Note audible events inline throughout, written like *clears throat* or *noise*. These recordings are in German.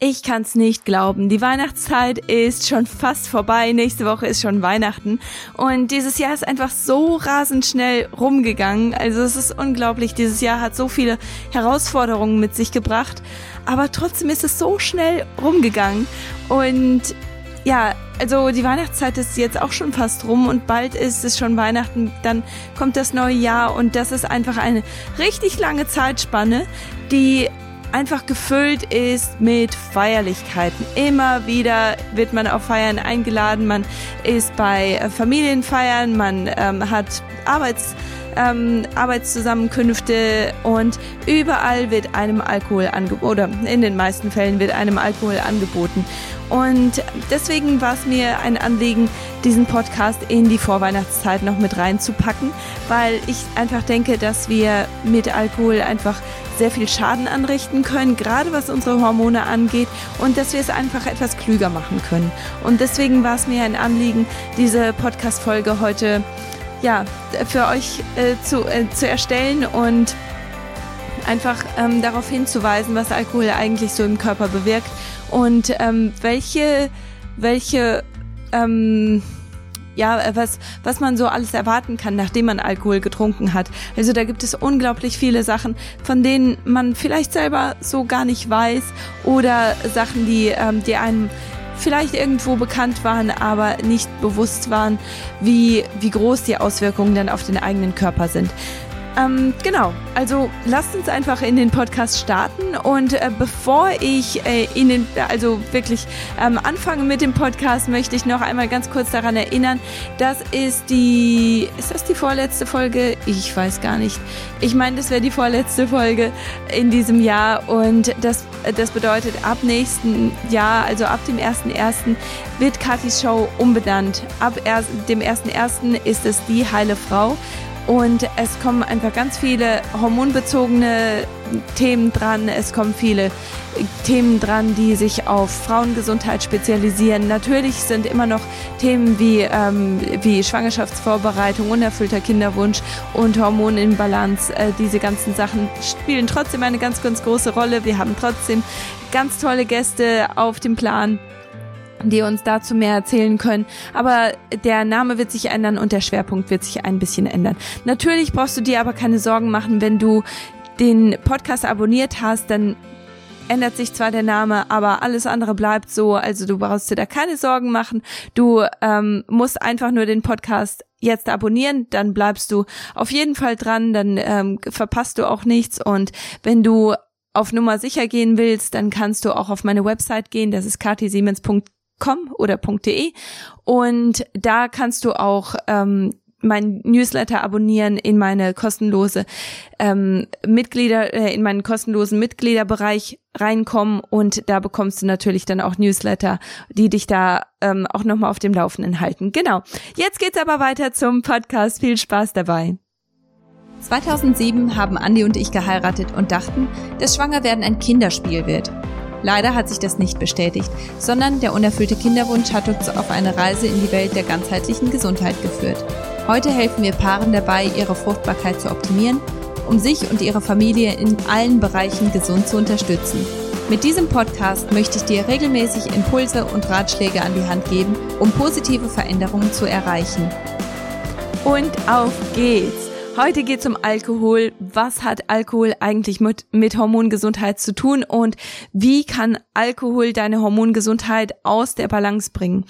Ich kann's nicht glauben. Die Weihnachtszeit ist schon fast vorbei. Nächste Woche ist schon Weihnachten. Und dieses Jahr ist einfach so rasend schnell rumgegangen. Also es ist unglaublich. Dieses Jahr hat so viele Herausforderungen mit sich gebracht. Aber trotzdem ist es so schnell rumgegangen. Und ja, also die Weihnachtszeit ist jetzt auch schon fast rum und bald ist es schon Weihnachten, dann kommt das neue Jahr und das ist einfach eine richtig lange Zeitspanne, die einfach gefüllt ist mit Feierlichkeiten. Immer wieder wird man auf Feiern eingeladen, man ist bei Familienfeiern, man ähm, hat Arbeits ähm, Arbeitszusammenkünfte und überall wird einem Alkohol angeboten oder in den meisten Fällen wird einem Alkohol angeboten. Und deswegen war es mir ein Anliegen, diesen Podcast in die Vorweihnachtszeit noch mit reinzupacken, weil ich einfach denke, dass wir mit Alkohol einfach sehr viel Schaden anrichten können, gerade was unsere Hormone angeht und dass wir es einfach etwas klüger machen können. Und deswegen war es mir ein Anliegen, diese Podcast-Folge heute ja, für euch äh, zu, äh, zu erstellen und einfach ähm, darauf hinzuweisen, was Alkohol eigentlich so im Körper bewirkt und ähm, welche, welche, ähm, ja, was, was man so alles erwarten kann, nachdem man Alkohol getrunken hat. Also da gibt es unglaublich viele Sachen, von denen man vielleicht selber so gar nicht weiß oder Sachen, die, ähm, die einem vielleicht irgendwo bekannt waren, aber nicht bewusst waren, wie, wie groß die Auswirkungen dann auf den eigenen Körper sind. Ähm, genau, also lasst uns einfach in den Podcast starten und äh, bevor ich äh, Ihnen also wirklich ähm, anfange mit dem Podcast, möchte ich noch einmal ganz kurz daran erinnern, das ist die, ist das die vorletzte Folge? Ich weiß gar nicht. Ich meine, das wäre die vorletzte Folge in diesem Jahr und das, das bedeutet ab nächsten Jahr, also ab dem 1.1. wird Katis Show umbenannt. Ab erst, dem 1.1. ist es die heile Frau. Und es kommen einfach ganz viele hormonbezogene Themen dran. Es kommen viele Themen dran, die sich auf Frauengesundheit spezialisieren. Natürlich sind immer noch Themen wie, ähm, wie Schwangerschaftsvorbereitung, unerfüllter Kinderwunsch und Hormoninbalance. Äh, diese ganzen Sachen spielen trotzdem eine ganz, ganz große Rolle. Wir haben trotzdem ganz tolle Gäste auf dem Plan die uns dazu mehr erzählen können. Aber der Name wird sich ändern und der Schwerpunkt wird sich ein bisschen ändern. Natürlich brauchst du dir aber keine Sorgen machen, wenn du den Podcast abonniert hast, dann ändert sich zwar der Name, aber alles andere bleibt so. Also du brauchst dir da keine Sorgen machen. Du ähm, musst einfach nur den Podcast jetzt abonnieren, dann bleibst du auf jeden Fall dran, dann ähm, verpasst du auch nichts. Und wenn du auf Nummer sicher gehen willst, dann kannst du auch auf meine Website gehen, das ist katisiemens.com com oder .de und da kannst du auch ähm, mein Newsletter abonnieren in meine kostenlose ähm, Mitglieder äh, in meinen kostenlosen Mitgliederbereich reinkommen und da bekommst du natürlich dann auch Newsletter, die dich da ähm, auch noch mal auf dem Laufenden halten. Genau. Jetzt geht's aber weiter zum Podcast. Viel Spaß dabei. 2007 haben Andi und ich geheiratet und dachten, dass Schwangerwerden ein Kinderspiel wird. Leider hat sich das nicht bestätigt, sondern der unerfüllte Kinderwunsch hat uns auf eine Reise in die Welt der ganzheitlichen Gesundheit geführt. Heute helfen wir Paaren dabei, ihre Fruchtbarkeit zu optimieren, um sich und ihre Familie in allen Bereichen gesund zu unterstützen. Mit diesem Podcast möchte ich dir regelmäßig Impulse und Ratschläge an die Hand geben, um positive Veränderungen zu erreichen. Und auf geht's! Heute geht es um Alkohol. Was hat Alkohol eigentlich mit, mit Hormongesundheit zu tun und wie kann Alkohol deine Hormongesundheit aus der Balance bringen?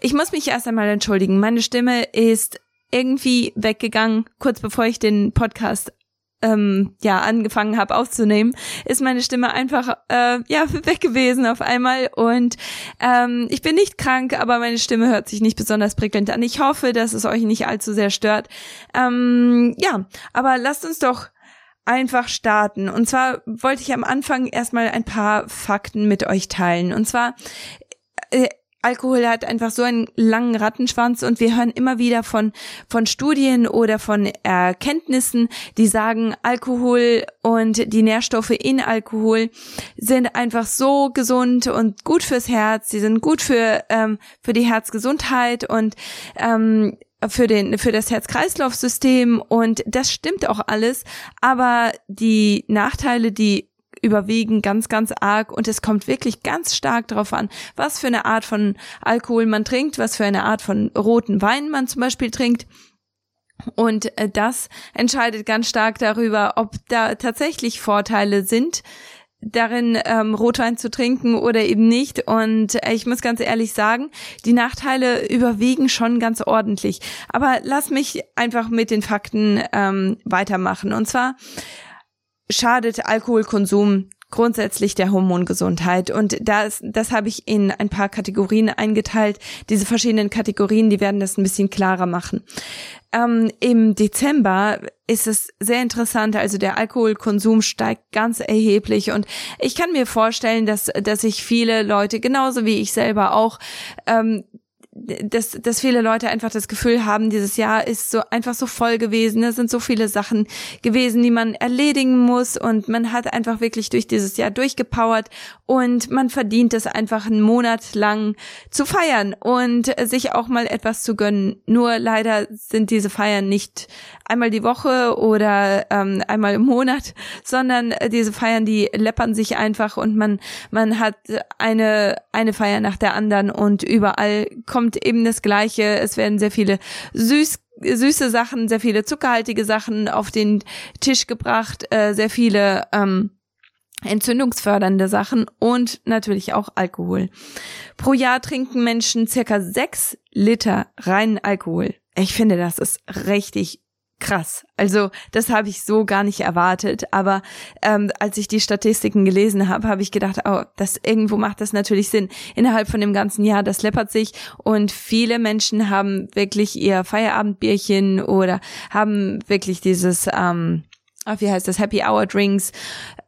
Ich muss mich erst einmal entschuldigen. Meine Stimme ist irgendwie weggegangen, kurz bevor ich den Podcast ähm, ja angefangen habe aufzunehmen, ist meine Stimme einfach äh, ja *laughs* weg gewesen auf einmal und ähm, ich bin nicht krank, aber meine Stimme hört sich nicht besonders prickelnd an. Ich hoffe, dass es euch nicht allzu sehr stört. Ähm, ja, aber lasst uns doch einfach starten. Und zwar wollte ich am Anfang erstmal ein paar Fakten mit euch teilen. Und zwar äh, Alkohol hat einfach so einen langen Rattenschwanz und wir hören immer wieder von, von Studien oder von Erkenntnissen, die sagen, Alkohol und die Nährstoffe in Alkohol sind einfach so gesund und gut fürs Herz, sie sind gut für, ähm, für die Herzgesundheit und ähm, für den für das Herz-Kreislauf-System und das stimmt auch alles, aber die Nachteile, die überwiegen ganz, ganz arg und es kommt wirklich ganz stark darauf an, was für eine Art von Alkohol man trinkt, was für eine Art von roten Wein man zum Beispiel trinkt. Und äh, das entscheidet ganz stark darüber, ob da tatsächlich Vorteile sind, darin ähm, Rotwein zu trinken oder eben nicht. Und äh, ich muss ganz ehrlich sagen, die Nachteile überwiegen schon ganz ordentlich. Aber lass mich einfach mit den Fakten ähm, weitermachen. Und zwar schadet Alkoholkonsum grundsätzlich der Hormongesundheit. Und das, das habe ich in ein paar Kategorien eingeteilt. Diese verschiedenen Kategorien, die werden das ein bisschen klarer machen. Ähm, Im Dezember ist es sehr interessant, also der Alkoholkonsum steigt ganz erheblich und ich kann mir vorstellen, dass, dass sich viele Leute, genauso wie ich selber auch, ähm, dass, dass viele Leute einfach das Gefühl haben, dieses Jahr ist so einfach so voll gewesen. Es sind so viele Sachen gewesen, die man erledigen muss und man hat einfach wirklich durch dieses Jahr durchgepowert und man verdient es einfach einen Monat lang zu feiern und sich auch mal etwas zu gönnen. Nur leider sind diese Feiern nicht einmal die Woche oder ähm, einmal im Monat, sondern diese Feiern, die läppern sich einfach und man man hat eine eine Feier nach der anderen und überall kommt eben das Gleiche. Es werden sehr viele süß süße Sachen, sehr viele zuckerhaltige Sachen auf den Tisch gebracht, äh, sehr viele ähm, entzündungsfördernde Sachen und natürlich auch Alkohol. Pro Jahr trinken Menschen circa sechs Liter reinen Alkohol. Ich finde, das ist richtig krass. Also das habe ich so gar nicht erwartet. Aber ähm, als ich die Statistiken gelesen habe, habe ich gedacht, oh, das irgendwo macht das natürlich Sinn. Innerhalb von dem ganzen Jahr, das läppert sich und viele Menschen haben wirklich ihr Feierabendbierchen oder haben wirklich dieses, ähm, wie heißt das, Happy Hour Drinks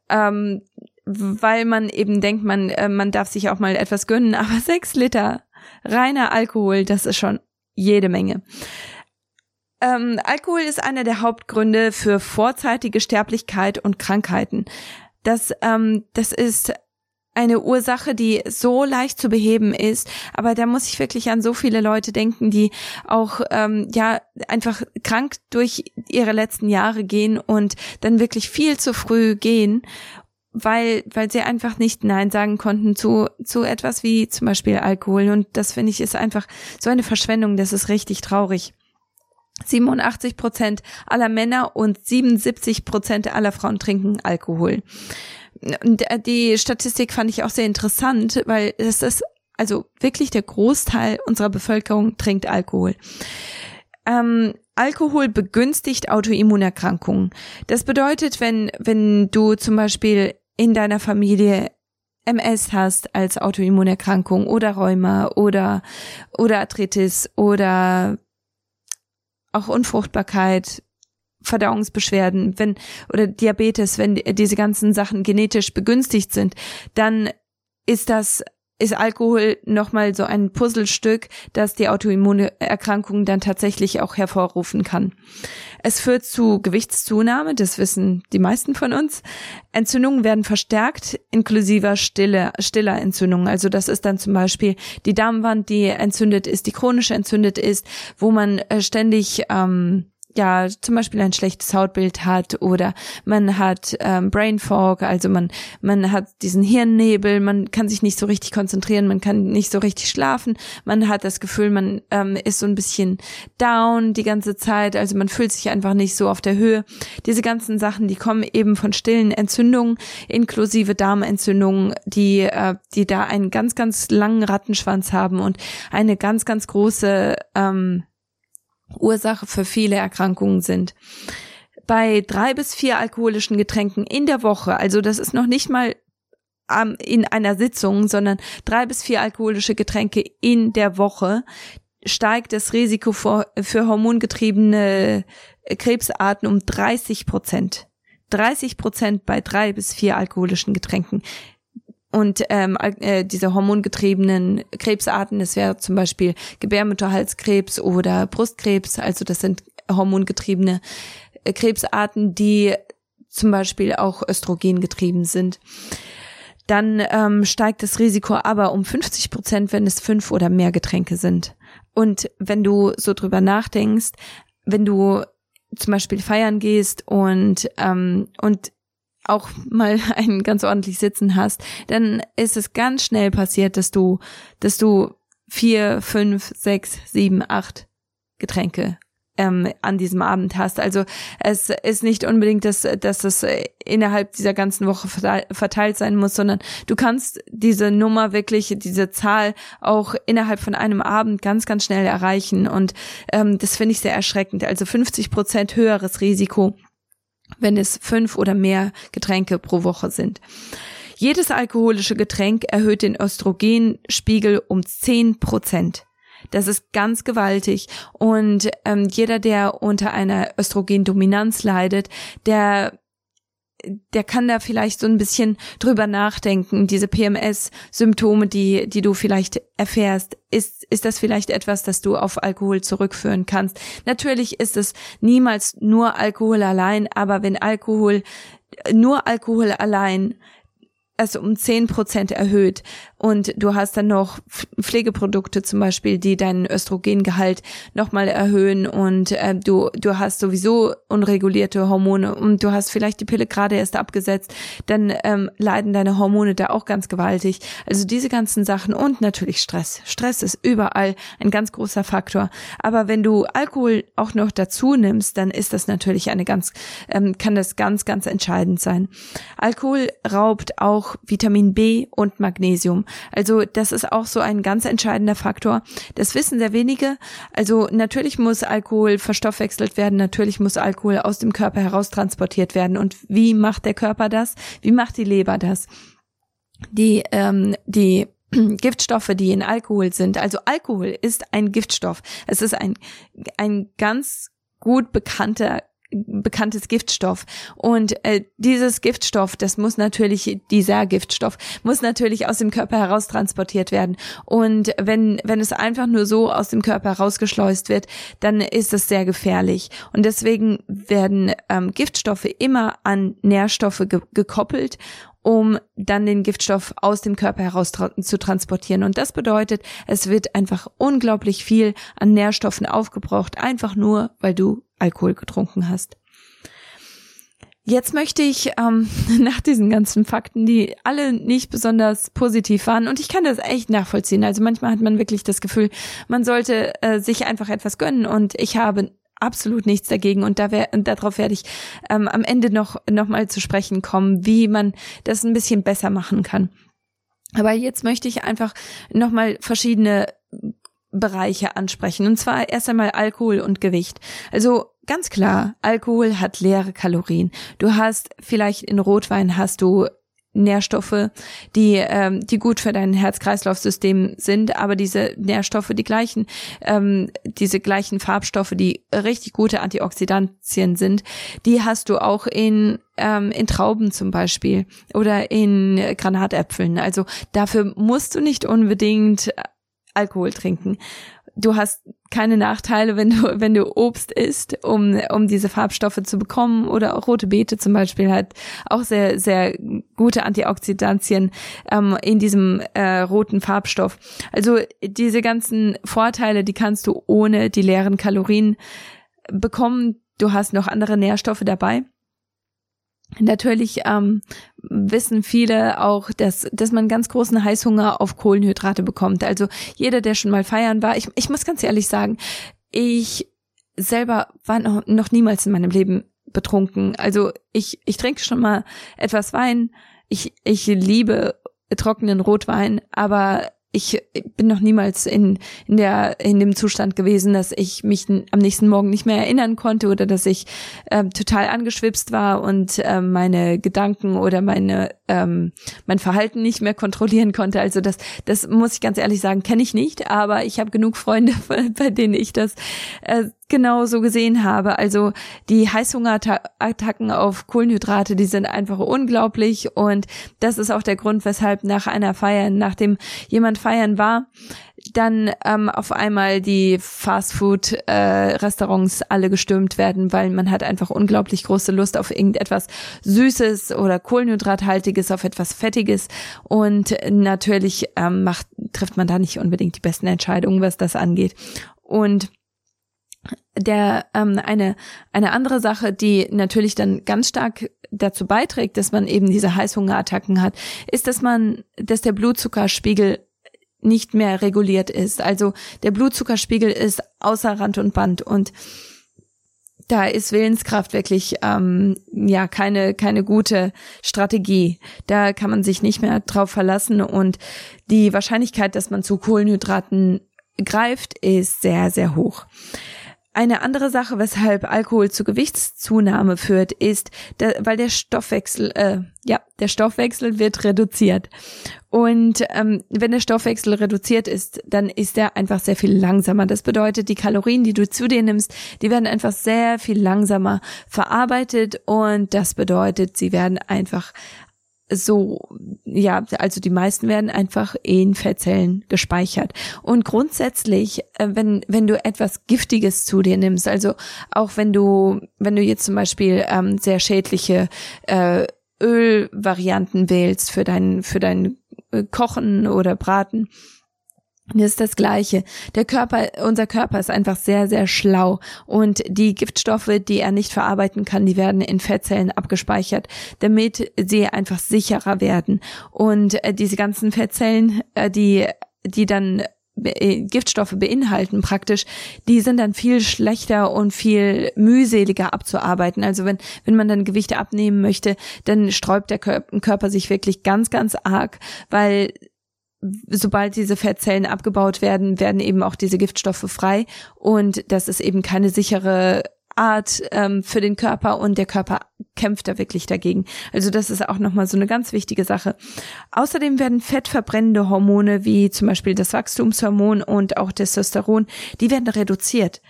ähm, weil man eben denkt, man, äh, man darf sich auch mal etwas gönnen, *laughs* aber sechs Liter reiner Alkohol, das ist schon jede Menge. Ähm, Alkohol ist einer der Hauptgründe für vorzeitige Sterblichkeit und Krankheiten. Das, ähm, das ist eine Ursache, die so leicht zu beheben ist, aber da muss ich wirklich an so viele Leute denken, die auch ähm, ja einfach krank durch ihre letzten Jahre gehen und dann wirklich viel zu früh gehen, weil weil sie einfach nicht nein sagen konnten zu zu etwas wie zum Beispiel Alkohol und das finde ich ist einfach so eine Verschwendung, das ist richtig traurig. 87 Prozent aller Männer und 77 Prozent aller Frauen trinken Alkohol. Äh, die Statistik fand ich auch sehr interessant, weil es ist also wirklich der Großteil unserer Bevölkerung trinkt Alkohol. Ähm, Alkohol begünstigt Autoimmunerkrankungen. Das bedeutet, wenn, wenn du zum Beispiel in deiner Familie MS hast als Autoimmunerkrankung oder Rheuma oder, oder Arthritis oder auch Unfruchtbarkeit, Verdauungsbeschwerden, wenn oder Diabetes, wenn diese ganzen Sachen genetisch begünstigt sind, dann ist das ist Alkohol nochmal so ein Puzzlestück, das die Autoimmunerkrankung dann tatsächlich auch hervorrufen kann. Es führt zu Gewichtszunahme, das wissen die meisten von uns. Entzündungen werden verstärkt, inklusive stille, stiller Entzündungen. Also das ist dann zum Beispiel die Darmwand, die entzündet ist, die chronisch entzündet ist, wo man äh, ständig ähm, ja zum Beispiel ein schlechtes Hautbild hat oder man hat ähm, Brain Fog, also man man hat diesen Hirnnebel, man kann sich nicht so richtig konzentrieren, man kann nicht so richtig schlafen, man hat das Gefühl, man ähm, ist so ein bisschen down die ganze Zeit, also man fühlt sich einfach nicht so auf der Höhe. Diese ganzen Sachen, die kommen eben von stillen Entzündungen, inklusive Darmentzündungen, die äh, die da einen ganz ganz langen Rattenschwanz haben und eine ganz ganz große ähm, Ursache für viele Erkrankungen sind. Bei drei bis vier alkoholischen Getränken in der Woche, also das ist noch nicht mal ähm, in einer Sitzung, sondern drei bis vier alkoholische Getränke in der Woche, steigt das Risiko für, für hormongetriebene Krebsarten um 30 Prozent. 30 Prozent bei drei bis vier alkoholischen Getränken. Und ähm, äh, diese hormongetriebenen Krebsarten, das wäre zum Beispiel Gebärmutterhalskrebs oder Brustkrebs, also das sind hormongetriebene äh, Krebsarten, die zum Beispiel auch Östrogen getrieben sind. Dann ähm, steigt das Risiko aber um 50 Prozent, wenn es fünf oder mehr Getränke sind. Und wenn du so drüber nachdenkst, wenn du zum Beispiel feiern gehst und ähm, und auch mal *laughs* einen ganz ordentlich sitzen hast, dann ist es ganz schnell passiert, dass du, dass du vier, fünf, sechs, sieben, acht Getränke ähm, an diesem Abend hast. Also es ist nicht unbedingt, dass, dass es innerhalb dieser ganzen Woche verteilt sein muss, sondern du kannst diese Nummer wirklich, diese Zahl auch innerhalb von einem Abend ganz, ganz schnell erreichen. Und ähm, das finde ich sehr erschreckend. Also 50 Prozent höheres Risiko, wenn es fünf oder mehr Getränke pro Woche sind. Jedes alkoholische Getränk erhöht den Östrogenspiegel um 10 Prozent. Das ist ganz gewaltig. Und ähm, jeder, der unter einer Östrogendominanz leidet, der der kann da vielleicht so ein bisschen drüber nachdenken, diese PMS-Symptome, die, die du vielleicht erfährst, ist, ist das vielleicht etwas, das du auf Alkohol zurückführen kannst? Natürlich ist es niemals nur Alkohol allein, aber wenn Alkohol, nur Alkohol allein es um zehn Prozent erhöht, und du hast dann noch Pflegeprodukte zum Beispiel, die deinen Östrogengehalt nochmal erhöhen und äh, du, du hast sowieso unregulierte Hormone und du hast vielleicht die Pille gerade erst abgesetzt, dann ähm, leiden deine Hormone da auch ganz gewaltig. Also diese ganzen Sachen und natürlich Stress. Stress ist überall ein ganz großer Faktor. Aber wenn du Alkohol auch noch dazu nimmst, dann ist das natürlich eine ganz, ähm, kann das ganz, ganz entscheidend sein. Alkohol raubt auch Vitamin B und Magnesium. Also das ist auch so ein ganz entscheidender Faktor. Das wissen sehr wenige. Also natürlich muss Alkohol verstoffwechselt werden, natürlich muss Alkohol aus dem Körper heraustransportiert werden. Und wie macht der Körper das? Wie macht die Leber das? Die, ähm, die *clears throat* Giftstoffe, die in Alkohol sind. Also Alkohol ist ein Giftstoff. Es ist ein, ein ganz gut bekannter bekanntes Giftstoff. Und äh, dieses Giftstoff, das muss natürlich, dieser Giftstoff, muss natürlich aus dem Körper heraus transportiert werden. Und wenn, wenn es einfach nur so aus dem Körper herausgeschleust wird, dann ist es sehr gefährlich. Und deswegen werden ähm, Giftstoffe immer an Nährstoffe ge gekoppelt um dann den Giftstoff aus dem Körper heraus tra zu transportieren. Und das bedeutet, es wird einfach unglaublich viel an Nährstoffen aufgebraucht, einfach nur, weil du Alkohol getrunken hast. Jetzt möchte ich ähm, *laughs* nach diesen ganzen Fakten, die alle nicht besonders positiv waren, und ich kann das echt nachvollziehen. Also manchmal hat man wirklich das Gefühl, man sollte äh, sich einfach etwas gönnen. Und ich habe absolut nichts dagegen und da wär, darauf werde ich ähm, am Ende noch noch mal zu sprechen kommen, wie man das ein bisschen besser machen kann. Aber jetzt möchte ich einfach noch mal verschiedene Bereiche ansprechen und zwar erst einmal Alkohol und Gewicht. Also ganz klar, Alkohol hat leere Kalorien. Du hast vielleicht in Rotwein hast du Nährstoffe, die ähm, die gut für dein Herz-Kreislauf-System sind, aber diese Nährstoffe, die gleichen, ähm, diese gleichen Farbstoffe, die richtig gute Antioxidantien sind, die hast du auch in ähm, in Trauben zum Beispiel oder in Granatäpfeln. Also dafür musst du nicht unbedingt Alkohol trinken du hast keine Nachteile, wenn du, wenn du Obst isst, um, um diese Farbstoffe zu bekommen oder auch rote Beete zum Beispiel hat auch sehr, sehr gute Antioxidantien ähm, in diesem äh, roten Farbstoff. Also diese ganzen Vorteile, die kannst du ohne die leeren Kalorien bekommen. Du hast noch andere Nährstoffe dabei. Natürlich ähm, wissen viele auch, dass, dass man ganz großen Heißhunger auf Kohlenhydrate bekommt. Also jeder, der schon mal feiern war, ich, ich muss ganz ehrlich sagen, ich selber war noch, noch niemals in meinem Leben betrunken. Also ich, ich trinke schon mal etwas Wein. Ich, ich liebe trockenen Rotwein, aber ich bin noch niemals in, in der in dem Zustand gewesen, dass ich mich am nächsten Morgen nicht mehr erinnern konnte oder dass ich ähm, total angeschwipst war und ähm, meine Gedanken oder meine ähm, mein Verhalten nicht mehr kontrollieren konnte. Also das das muss ich ganz ehrlich sagen, kenne ich nicht, aber ich habe genug Freunde, *laughs* bei denen ich das äh, genau so gesehen habe. Also die Heißhungerattacken auf Kohlenhydrate, die sind einfach unglaublich und das ist auch der Grund, weshalb nach einer Feier, nachdem jemand feiern war, dann ähm, auf einmal die Fastfood-Restaurants äh, alle gestürmt werden, weil man hat einfach unglaublich große Lust auf irgendetwas Süßes oder Kohlenhydrathaltiges, auf etwas Fettiges und natürlich ähm, macht, trifft man da nicht unbedingt die besten Entscheidungen, was das angeht. Und der ähm, eine eine andere Sache, die natürlich dann ganz stark dazu beiträgt, dass man eben diese Heißhungerattacken hat, ist, dass man, dass der Blutzuckerspiegel nicht mehr reguliert ist. Also der Blutzuckerspiegel ist außer Rand und Band und da ist Willenskraft wirklich ähm, ja keine keine gute Strategie. Da kann man sich nicht mehr drauf verlassen und die Wahrscheinlichkeit, dass man zu Kohlenhydraten greift, ist sehr sehr hoch. Eine andere Sache, weshalb Alkohol zu Gewichtszunahme führt, ist, der, weil der Stoffwechsel, äh, ja, der Stoffwechsel wird reduziert. Und ähm, wenn der Stoffwechsel reduziert ist, dann ist er einfach sehr viel langsamer. Das bedeutet, die Kalorien, die du zu dir nimmst, die werden einfach sehr viel langsamer verarbeitet und das bedeutet, sie werden einfach so, ja, also die meisten werden einfach in Fettzellen gespeichert. Und grundsätzlich, äh, wenn, wenn du etwas Giftiges zu dir nimmst, also auch wenn du, wenn du jetzt zum Beispiel ähm, sehr schädliche äh, Ölvarianten wählst für dein, für dein äh, Kochen oder Braten, das ist das Gleiche. Der Körper, unser Körper ist einfach sehr, sehr schlau und die Giftstoffe, die er nicht verarbeiten kann, die werden in Fettzellen abgespeichert, damit sie einfach sicherer werden. Und äh, diese ganzen Fettzellen, äh, die, die dann äh, Giftstoffe beinhalten praktisch, die sind dann viel schlechter und viel mühseliger abzuarbeiten. Also wenn, wenn man dann Gewichte abnehmen möchte, dann sträubt der Körper sich wirklich ganz, ganz arg, weil sobald diese Fettzellen abgebaut werden, werden eben auch diese Giftstoffe frei und das ist eben keine sichere Art ähm, für den Körper und der Körper kämpft da wirklich dagegen. Also das ist auch nochmal so eine ganz wichtige Sache. Außerdem werden fettverbrennende Hormone wie zum Beispiel das Wachstumshormon und auch Testosteron, die werden reduziert.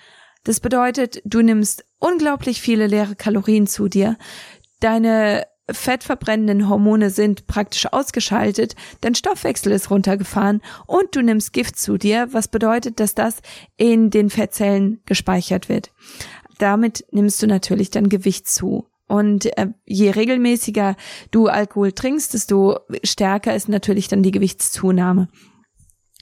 Das bedeutet, du nimmst unglaublich viele leere Kalorien zu dir. Deine fettverbrennenden Hormone sind praktisch ausgeschaltet, dein Stoffwechsel ist runtergefahren und du nimmst Gift zu dir, was bedeutet, dass das in den Fettzellen gespeichert wird. Damit nimmst du natürlich dann Gewicht zu. Und äh, je regelmäßiger du Alkohol trinkst, desto stärker ist natürlich dann die Gewichtszunahme.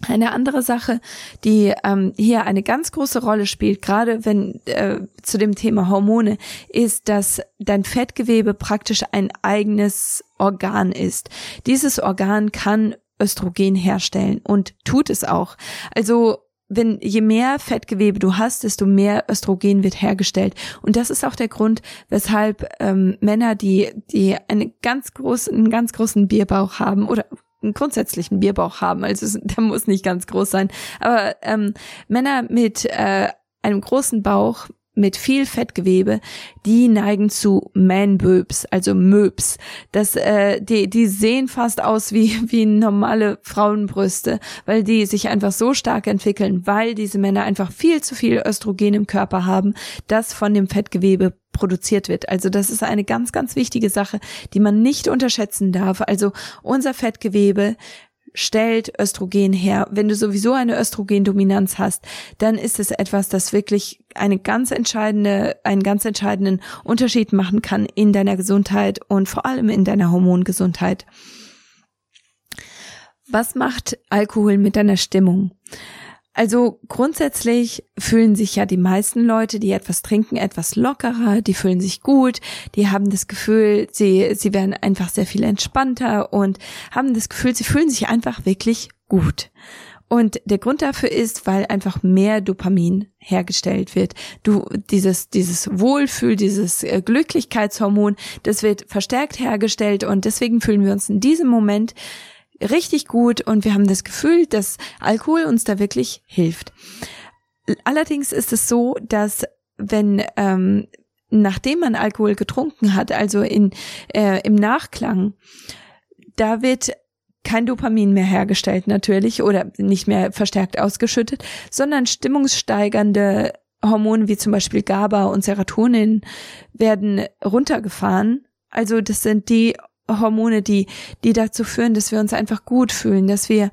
Eine andere Sache, die ähm, hier eine ganz große Rolle spielt, gerade wenn äh, zu dem Thema Hormone, ist, dass dein Fettgewebe praktisch ein eigenes Organ ist. Dieses Organ kann Östrogen herstellen und tut es auch. Also wenn je mehr Fettgewebe du hast, desto mehr Östrogen wird hergestellt. Und das ist auch der Grund, weshalb ähm, Männer, die die eine ganz großen, einen ganz großen Bierbauch haben oder einen grundsätzlichen Bierbauch haben. Also der muss nicht ganz groß sein. Aber ähm, Männer mit äh, einem großen Bauch mit viel Fettgewebe, die neigen zu Man-Böbs, also Möbs. Das, äh, die, die sehen fast aus wie, *laughs* wie normale Frauenbrüste, weil die sich einfach so stark entwickeln, weil diese Männer einfach viel zu viel Östrogen im Körper haben, das von dem Fettgewebe produziert wird. Also das ist eine ganz, ganz wichtige Sache, die man nicht unterschätzen darf. Also unser Fettgewebe stellt Östrogen her. Wenn du sowieso eine Östrogendominanz hast, dann ist es etwas, das wirklich eine ganz entscheidende, einen ganz entscheidenden Unterschied machen kann in deiner Gesundheit und vor allem in deiner Hormongesundheit. Was macht Alkohol mit deiner Stimmung? Also grundsätzlich fühlen sich ja die meisten Leute, die etwas trinken, etwas lockerer, die fühlen sich gut, die haben das Gefühl, sie, sie werden einfach sehr viel entspannter und haben das Gefühl, sie fühlen sich einfach wirklich gut. Und der Grund dafür ist, weil einfach mehr Dopamin hergestellt wird. Du, dieses, dieses Wohlfühl, dieses äh, Glücklichkeitshormon, das wird verstärkt hergestellt und deswegen fühlen wir uns in diesem Moment richtig gut und wir haben das Gefühl, dass Alkohol uns da wirklich hilft. Allerdings ist es so, dass wenn ähm, nachdem man Alkohol getrunken hat, also in äh, im Nachklang, da wird kein Dopamin mehr hergestellt natürlich oder nicht mehr verstärkt ausgeschüttet, sondern stimmungssteigernde Hormone wie zum Beispiel GABA und Serotonin werden runtergefahren. Also das sind die Hormone, die, die dazu führen, dass wir uns einfach gut fühlen, dass wir,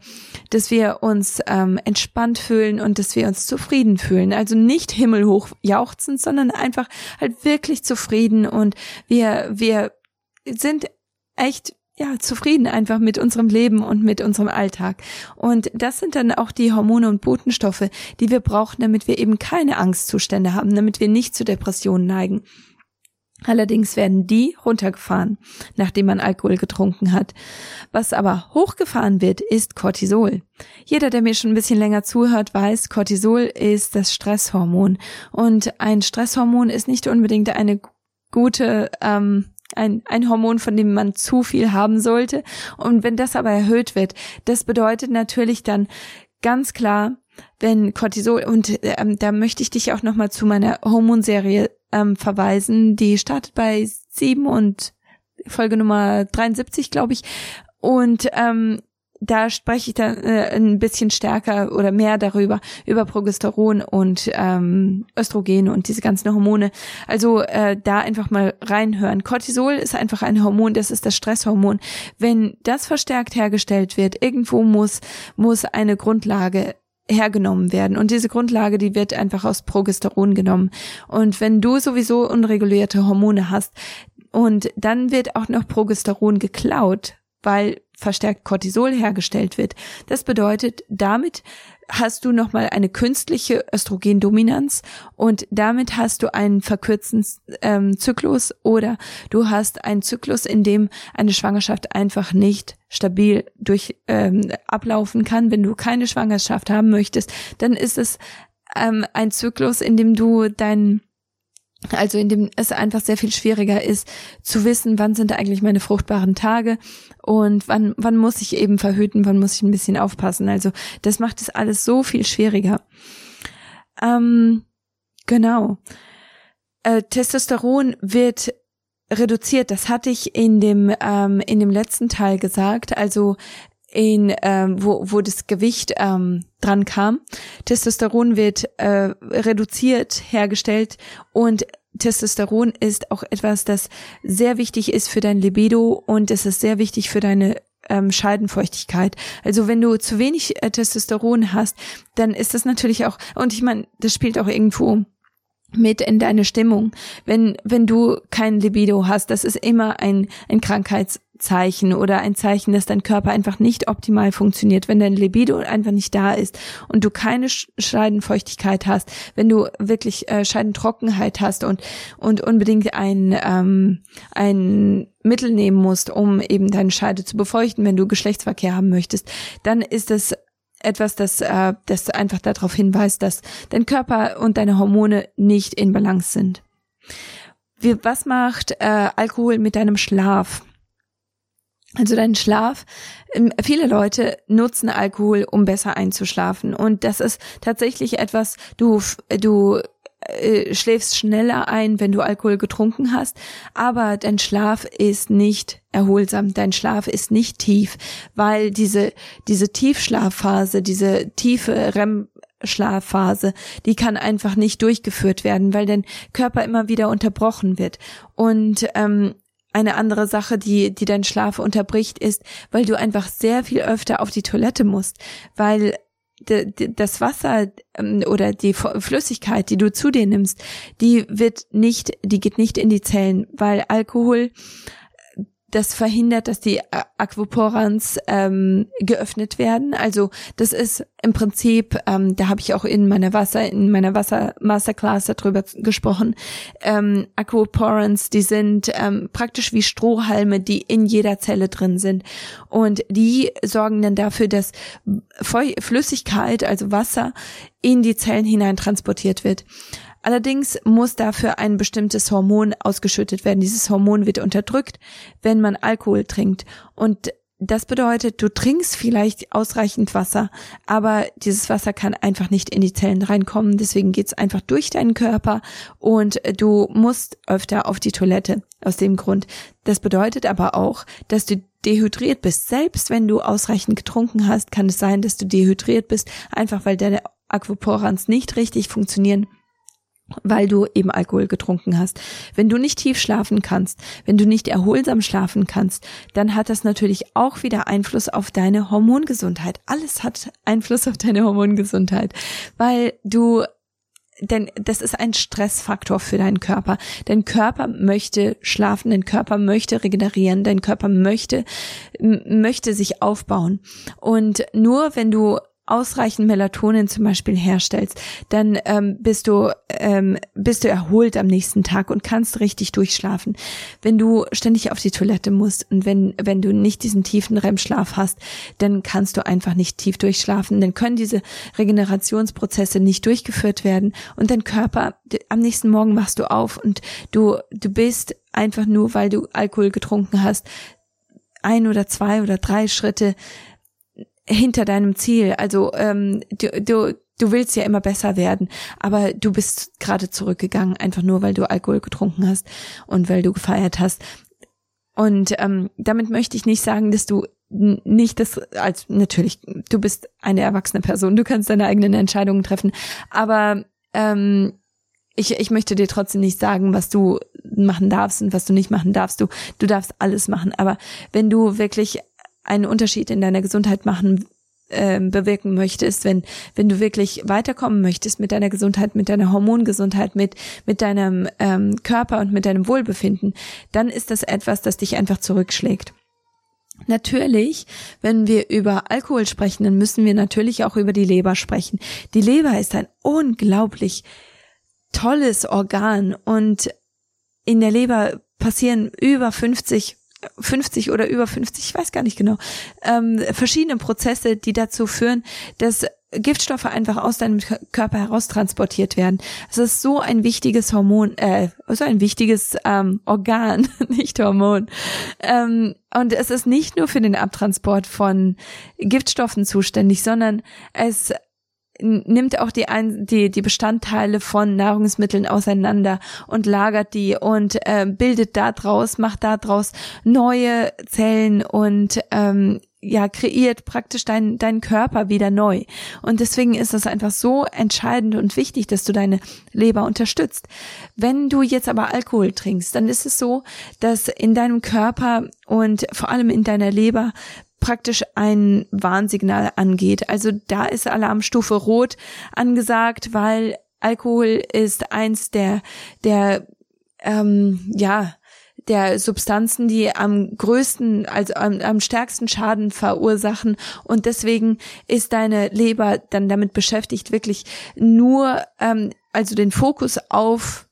dass wir uns ähm, entspannt fühlen und dass wir uns zufrieden fühlen. Also nicht himmelhoch jauchzend, sondern einfach halt wirklich zufrieden und wir, wir sind echt ja, zufrieden einfach mit unserem Leben und mit unserem Alltag. Und das sind dann auch die Hormone und Botenstoffe, die wir brauchen, damit wir eben keine Angstzustände haben, damit wir nicht zu Depressionen neigen. Allerdings werden die runtergefahren, nachdem man Alkohol getrunken hat. Was aber hochgefahren wird, ist Cortisol. Jeder, der mir schon ein bisschen länger zuhört, weiß, Cortisol ist das Stresshormon. Und ein Stresshormon ist nicht unbedingt eine gute ähm, ein, ein Hormon, von dem man zu viel haben sollte. Und wenn das aber erhöht wird, das bedeutet natürlich dann ganz klar, wenn Cortisol, und ähm, da möchte ich dich auch nochmal zu meiner Hormonserie ähm, verweisen, die startet bei sieben und Folge Nummer 73, glaube ich. Und ähm, da spreche ich dann äh, ein bisschen stärker oder mehr darüber, über Progesteron und ähm, Östrogen und diese ganzen Hormone. Also äh, da einfach mal reinhören. Cortisol ist einfach ein Hormon, das ist das Stresshormon. Wenn das verstärkt hergestellt wird, irgendwo muss, muss eine Grundlage hergenommen werden. Und diese Grundlage, die wird einfach aus Progesteron genommen. Und wenn du sowieso unregulierte Hormone hast und dann wird auch noch Progesteron geklaut, weil verstärkt Cortisol hergestellt wird. Das bedeutet, damit hast du nochmal eine künstliche Östrogendominanz und damit hast du einen verkürzten ähm, Zyklus oder du hast einen Zyklus, in dem eine Schwangerschaft einfach nicht stabil durch ähm, ablaufen kann. Wenn du keine Schwangerschaft haben möchtest, dann ist es ähm, ein Zyklus, in dem du deinen also in dem es einfach sehr viel schwieriger ist zu wissen, wann sind eigentlich meine fruchtbaren Tage und wann wann muss ich eben verhüten, wann muss ich ein bisschen aufpassen. Also das macht es alles so viel schwieriger. Ähm, genau. Äh, Testosteron wird reduziert. Das hatte ich in dem ähm, in dem letzten Teil gesagt. Also in ähm, wo wo das Gewicht ähm, dran kam. Testosteron wird äh, reduziert hergestellt und Testosteron ist auch etwas, das sehr wichtig ist für dein Libido und es ist sehr wichtig für deine ähm, Scheidenfeuchtigkeit. Also wenn du zu wenig äh, Testosteron hast, dann ist das natürlich auch und ich meine, das spielt auch irgendwo mit in deine Stimmung. Wenn, wenn du kein Libido hast, das ist immer ein, ein Krankheitszeichen oder ein Zeichen, dass dein Körper einfach nicht optimal funktioniert. Wenn dein Libido einfach nicht da ist und du keine Scheidenfeuchtigkeit hast, wenn du wirklich äh, Scheidentrockenheit hast und, und unbedingt ein, ähm, ein Mittel nehmen musst, um eben deine Scheide zu befeuchten, wenn du Geschlechtsverkehr haben möchtest, dann ist es etwas, das, äh, das einfach darauf hinweist, dass dein Körper und deine Hormone nicht in Balance sind. Wie, was macht äh, Alkohol mit deinem Schlaf? Also dein Schlaf. Ähm, viele Leute nutzen Alkohol, um besser einzuschlafen. Und das ist tatsächlich etwas, du, du äh, schläfst schneller ein, wenn du Alkohol getrunken hast, aber dein Schlaf ist nicht erholsam, dein Schlaf ist nicht tief, weil diese, diese Tiefschlafphase, diese tiefe REM Schlafphase, die kann einfach nicht durchgeführt werden, weil dein Körper immer wieder unterbrochen wird. Und ähm, eine andere Sache, die, die dein Schlaf unterbricht, ist, weil du einfach sehr viel öfter auf die Toilette musst, weil das Wasser ähm, oder die Flüssigkeit, die du zu dir nimmst, die wird nicht, die geht nicht in die Zellen, weil Alkohol das verhindert, dass die Aquaporans ähm, geöffnet werden. Also das ist im Prinzip, ähm, da habe ich auch in meiner Wasser, in meiner Wasser Masterclass darüber gesprochen. Ähm, Aquaporans, die sind ähm, praktisch wie Strohhalme, die in jeder Zelle drin sind und die sorgen dann dafür, dass Flüssigkeit, also Wasser, in die Zellen hinein transportiert wird. Allerdings muss dafür ein bestimmtes Hormon ausgeschüttet werden. Dieses Hormon wird unterdrückt, wenn man Alkohol trinkt. Und das bedeutet, du trinkst vielleicht ausreichend Wasser, aber dieses Wasser kann einfach nicht in die Zellen reinkommen. Deswegen geht's einfach durch deinen Körper und du musst öfter auf die Toilette aus dem Grund. Das bedeutet aber auch, dass du dehydriert bist. Selbst wenn du ausreichend getrunken hast, kann es sein, dass du dehydriert bist, einfach weil deine Aquaporans nicht richtig funktionieren weil du eben Alkohol getrunken hast. Wenn du nicht tief schlafen kannst, wenn du nicht erholsam schlafen kannst, dann hat das natürlich auch wieder Einfluss auf deine Hormongesundheit. Alles hat Einfluss auf deine Hormongesundheit, weil du denn das ist ein Stressfaktor für deinen Körper. Dein Körper möchte schlafen, dein Körper möchte regenerieren, dein Körper möchte, möchte sich aufbauen. Und nur wenn du ausreichend Melatonin zum Beispiel herstellst, dann ähm, bist du ähm, bist du erholt am nächsten Tag und kannst richtig durchschlafen. Wenn du ständig auf die Toilette musst und wenn wenn du nicht diesen tiefen REM-Schlaf hast, dann kannst du einfach nicht tief durchschlafen. Dann können diese Regenerationsprozesse nicht durchgeführt werden und dein Körper am nächsten Morgen wachst du auf und du du bist einfach nur, weil du Alkohol getrunken hast, ein oder zwei oder drei Schritte hinter deinem Ziel. Also ähm, du, du, du willst ja immer besser werden, aber du bist gerade zurückgegangen, einfach nur, weil du Alkohol getrunken hast und weil du gefeiert hast. Und ähm, damit möchte ich nicht sagen, dass du nicht das als natürlich du bist eine erwachsene Person du kannst deine eigenen Entscheidungen treffen aber ähm, ich, ich möchte dir trotzdem nicht sagen, was du machen darfst und was du nicht machen darfst. Du, du darfst alles machen. Aber wenn du wirklich einen Unterschied in deiner Gesundheit machen äh, bewirken möchtest, wenn wenn du wirklich weiterkommen möchtest mit deiner Gesundheit, mit deiner Hormongesundheit, mit mit deinem ähm, Körper und mit deinem Wohlbefinden, dann ist das etwas, das dich einfach zurückschlägt. Natürlich, wenn wir über Alkohol sprechen, dann müssen wir natürlich auch über die Leber sprechen. Die Leber ist ein unglaublich tolles Organ und in der Leber passieren über 50 50 oder über 50, ich weiß gar nicht genau, ähm, verschiedene Prozesse, die dazu führen, dass Giftstoffe einfach aus deinem Körper heraus transportiert werden. Es ist so ein wichtiges Hormon, äh, so ein wichtiges ähm, Organ, *laughs* nicht Hormon. Ähm, und es ist nicht nur für den Abtransport von Giftstoffen zuständig, sondern es nimmt auch die, ein, die, die Bestandteile von Nahrungsmitteln auseinander und lagert die und äh, bildet daraus, macht daraus neue Zellen und ähm, ja, kreiert praktisch deinen dein Körper wieder neu. Und deswegen ist es einfach so entscheidend und wichtig, dass du deine Leber unterstützt. Wenn du jetzt aber Alkohol trinkst, dann ist es so, dass in deinem Körper und vor allem in deiner Leber praktisch ein Warnsignal angeht. Also da ist Alarmstufe rot angesagt, weil Alkohol ist eins der der ähm, ja der Substanzen, die am größten, also am, am stärksten Schaden verursachen. Und deswegen ist deine Leber dann damit beschäftigt, wirklich nur, ähm, also den Fokus auf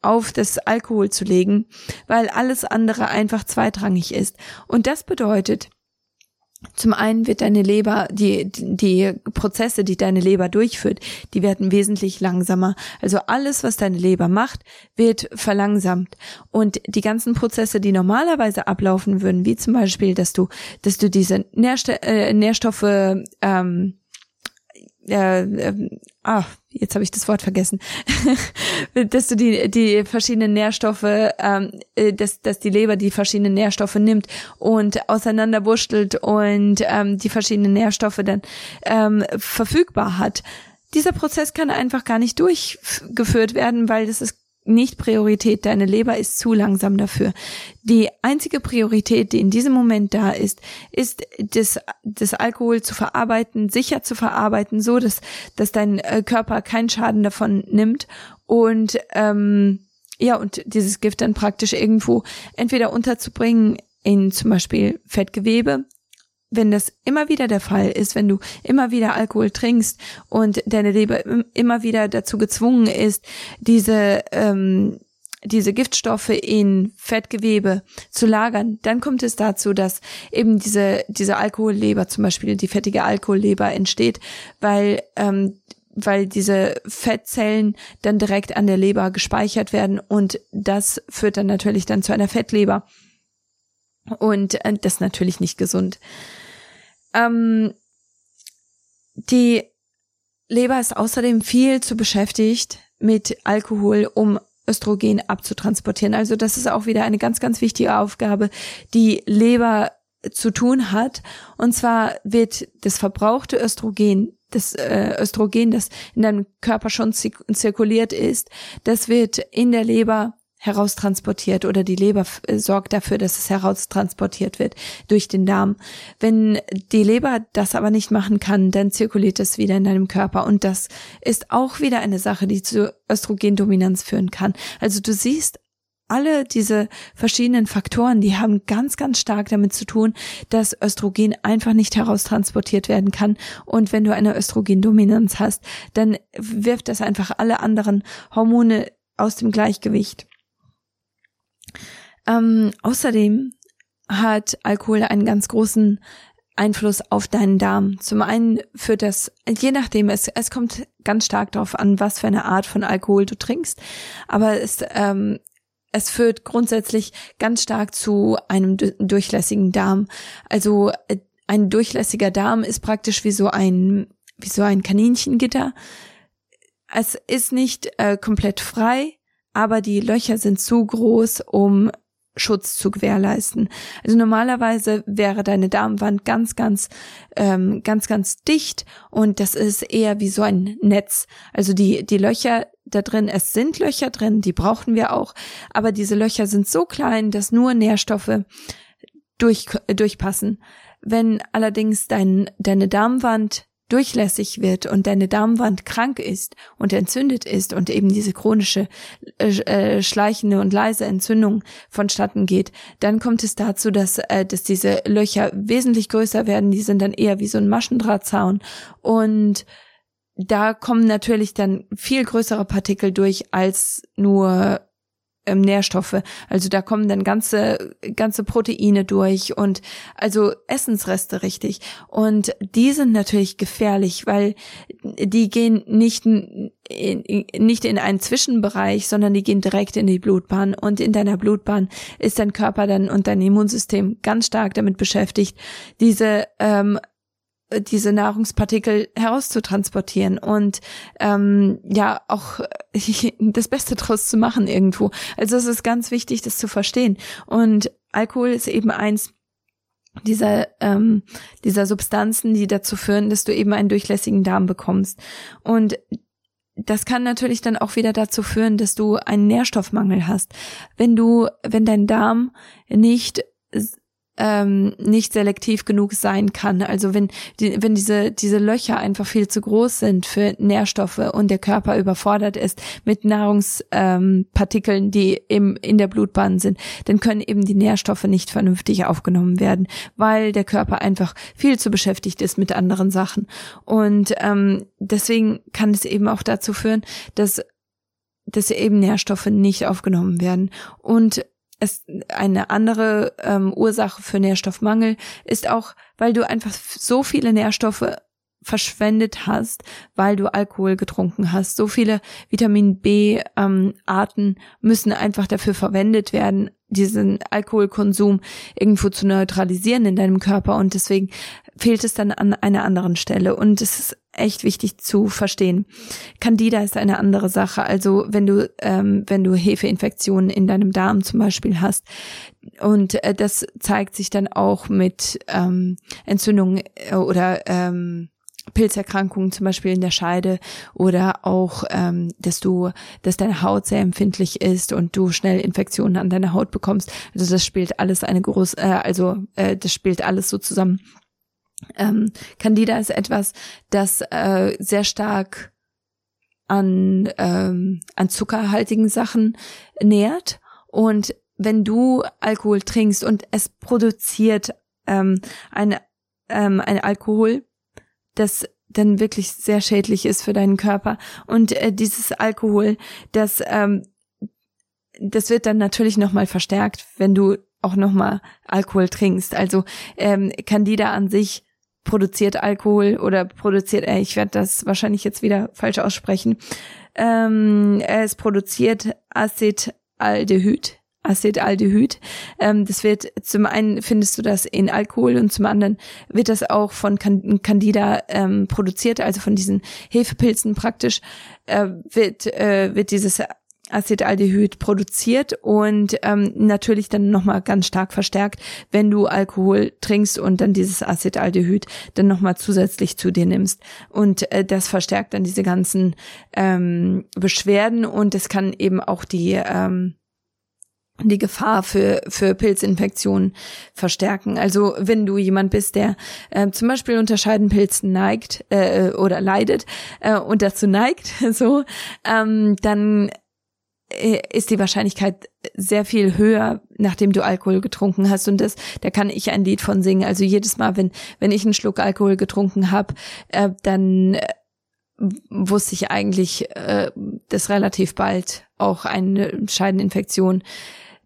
auf das Alkohol zu legen, weil alles andere einfach zweitrangig ist. Und das bedeutet, zum einen wird deine Leber, die, die Prozesse, die deine Leber durchführt, die werden wesentlich langsamer. Also alles, was deine Leber macht, wird verlangsamt. Und die ganzen Prozesse, die normalerweise ablaufen würden, wie zum Beispiel, dass du, dass du diese Nährst äh, Nährstoffe ähm, äh, äh, ah, jetzt habe ich das Wort vergessen, *laughs* dass du die die verschiedenen Nährstoffe, ähm, äh, dass dass die Leber die verschiedenen Nährstoffe nimmt und auseinanderwurschtelt und ähm, die verschiedenen Nährstoffe dann ähm, verfügbar hat. Dieser Prozess kann einfach gar nicht durchgeführt werden, weil das ist nicht Priorität. Deine Leber ist zu langsam dafür. Die einzige Priorität, die in diesem Moment da ist, ist das, das Alkohol zu verarbeiten, sicher zu verarbeiten, so dass, dass dein äh, Körper keinen Schaden davon nimmt und ähm, ja und dieses Gift dann praktisch irgendwo entweder unterzubringen in zum Beispiel Fettgewebe wenn das immer wieder der Fall ist, wenn du immer wieder Alkohol trinkst und deine Leber immer wieder dazu gezwungen ist, diese ähm, diese Giftstoffe in Fettgewebe zu lagern, dann kommt es dazu, dass eben diese diese Alkoholleber, zum Beispiel die fettige Alkoholleber entsteht, weil ähm, weil diese Fettzellen dann direkt an der Leber gespeichert werden und das führt dann natürlich dann zu einer Fettleber und äh, das ist natürlich nicht gesund. Ähm, die Leber ist außerdem viel zu beschäftigt mit Alkohol, um Östrogen abzutransportieren. Also das ist auch wieder eine ganz, ganz wichtige Aufgabe, die Leber zu tun hat. Und zwar wird das verbrauchte Östrogen, das äh, Östrogen, das in deinem Körper schon zirkuliert ist, das wird in der Leber heraustransportiert oder die Leber äh, sorgt dafür, dass es heraustransportiert wird durch den Darm. Wenn die Leber das aber nicht machen kann, dann zirkuliert es wieder in deinem Körper und das ist auch wieder eine Sache, die zu Östrogendominanz führen kann. Also du siehst alle diese verschiedenen Faktoren, die haben ganz, ganz stark damit zu tun, dass Östrogen einfach nicht heraustransportiert werden kann. Und wenn du eine Östrogendominanz hast, dann wirft das einfach alle anderen Hormone aus dem Gleichgewicht. Ähm, außerdem hat Alkohol einen ganz großen Einfluss auf deinen Darm. Zum einen führt das, je nachdem, es, es kommt ganz stark darauf an, was für eine Art von Alkohol du trinkst, aber es, ähm, es führt grundsätzlich ganz stark zu einem durchlässigen Darm. Also äh, ein durchlässiger Darm ist praktisch wie so ein, wie so ein Kaninchengitter. Es ist nicht äh, komplett frei, aber die Löcher sind zu groß, um Schutz zu gewährleisten. Also normalerweise wäre deine Darmwand ganz, ganz, ähm, ganz, ganz dicht und das ist eher wie so ein Netz. Also die, die Löcher da drin, es sind Löcher drin, die brauchen wir auch, aber diese Löcher sind so klein, dass nur Nährstoffe durch, durchpassen. Wenn allerdings dein, deine Darmwand durchlässig wird und deine Darmwand krank ist und entzündet ist und eben diese chronische äh, äh, schleichende und leise Entzündung vonstatten geht, dann kommt es dazu, dass, äh, dass diese Löcher wesentlich größer werden. Die sind dann eher wie so ein Maschendrahtzaun und da kommen natürlich dann viel größere Partikel durch als nur ähm, Nährstoffe. Also da kommen dann ganze, ganze Proteine durch und also Essensreste richtig. Und die sind natürlich gefährlich, weil die gehen nicht in, nicht in einen Zwischenbereich, sondern die gehen direkt in die Blutbahn. Und in deiner Blutbahn ist dein Körper dann und dein Immunsystem ganz stark damit beschäftigt, diese ähm, diese Nahrungspartikel herauszutransportieren und ähm, ja auch *laughs* das Beste draus zu machen irgendwo. Also es ist ganz wichtig, das zu verstehen. Und Alkohol ist eben eins dieser ähm, dieser Substanzen, die dazu führen, dass du eben einen durchlässigen Darm bekommst. Und das kann natürlich dann auch wieder dazu führen, dass du einen Nährstoffmangel hast. Wenn du, wenn dein Darm nicht ähm, nicht selektiv genug sein kann. Also wenn die, wenn diese diese Löcher einfach viel zu groß sind für Nährstoffe und der Körper überfordert ist mit Nahrungspartikeln, ähm, die im in der Blutbahn sind, dann können eben die Nährstoffe nicht vernünftig aufgenommen werden, weil der Körper einfach viel zu beschäftigt ist mit anderen Sachen. Und ähm, deswegen kann es eben auch dazu führen, dass dass eben Nährstoffe nicht aufgenommen werden. Und es eine andere ähm, Ursache für Nährstoffmangel ist auch, weil du einfach so viele Nährstoffe verschwendet hast, weil du Alkohol getrunken hast. So viele Vitamin B ähm, Arten müssen einfach dafür verwendet werden, diesen Alkoholkonsum irgendwo zu neutralisieren in deinem Körper und deswegen fehlt es dann an einer anderen Stelle und es ist echt wichtig zu verstehen. Candida ist eine andere Sache. Also wenn du ähm, wenn du Hefeinfektionen in deinem Darm zum Beispiel hast und äh, das zeigt sich dann auch mit ähm, Entzündungen äh, oder ähm, Pilzerkrankungen zum Beispiel in der Scheide oder auch, ähm, dass du, dass deine Haut sehr empfindlich ist und du schnell Infektionen an deiner Haut bekommst. Also das spielt alles eine große, äh, also äh, das spielt alles so zusammen. Ähm, Candida ist etwas, das äh, sehr stark an ähm, an zuckerhaltigen Sachen nährt und wenn du Alkohol trinkst und es produziert ähm, eine ähm, ein Alkohol das dann wirklich sehr schädlich ist für deinen Körper. Und äh, dieses Alkohol, das, ähm, das wird dann natürlich nochmal verstärkt, wenn du auch nochmal Alkohol trinkst. Also ähm, Candida an sich produziert Alkohol oder produziert, äh, ich werde das wahrscheinlich jetzt wieder falsch aussprechen. Ähm, es produziert Acetaldehyd Acetaldehyd. Ähm, das wird zum einen findest du das in Alkohol und zum anderen wird das auch von Candida ähm, produziert, also von diesen Hefepilzen praktisch äh, wird äh, wird dieses Acetaldehyd produziert und ähm, natürlich dann nochmal ganz stark verstärkt, wenn du Alkohol trinkst und dann dieses Acetaldehyd dann nochmal zusätzlich zu dir nimmst. Und äh, das verstärkt dann diese ganzen ähm, Beschwerden und es kann eben auch die ähm, die Gefahr für, für Pilzinfektionen verstärken. Also wenn du jemand bist, der äh, zum Beispiel unter Scheidenpilzen neigt äh, oder leidet äh, und dazu neigt, *laughs* so, ähm, dann ist die Wahrscheinlichkeit sehr viel höher, nachdem du Alkohol getrunken hast. Und das, da kann ich ein Lied von singen. Also jedes Mal, wenn, wenn ich einen Schluck Alkohol getrunken habe, äh, dann äh, wusste ich eigentlich, äh, dass relativ bald auch eine Scheideninfektion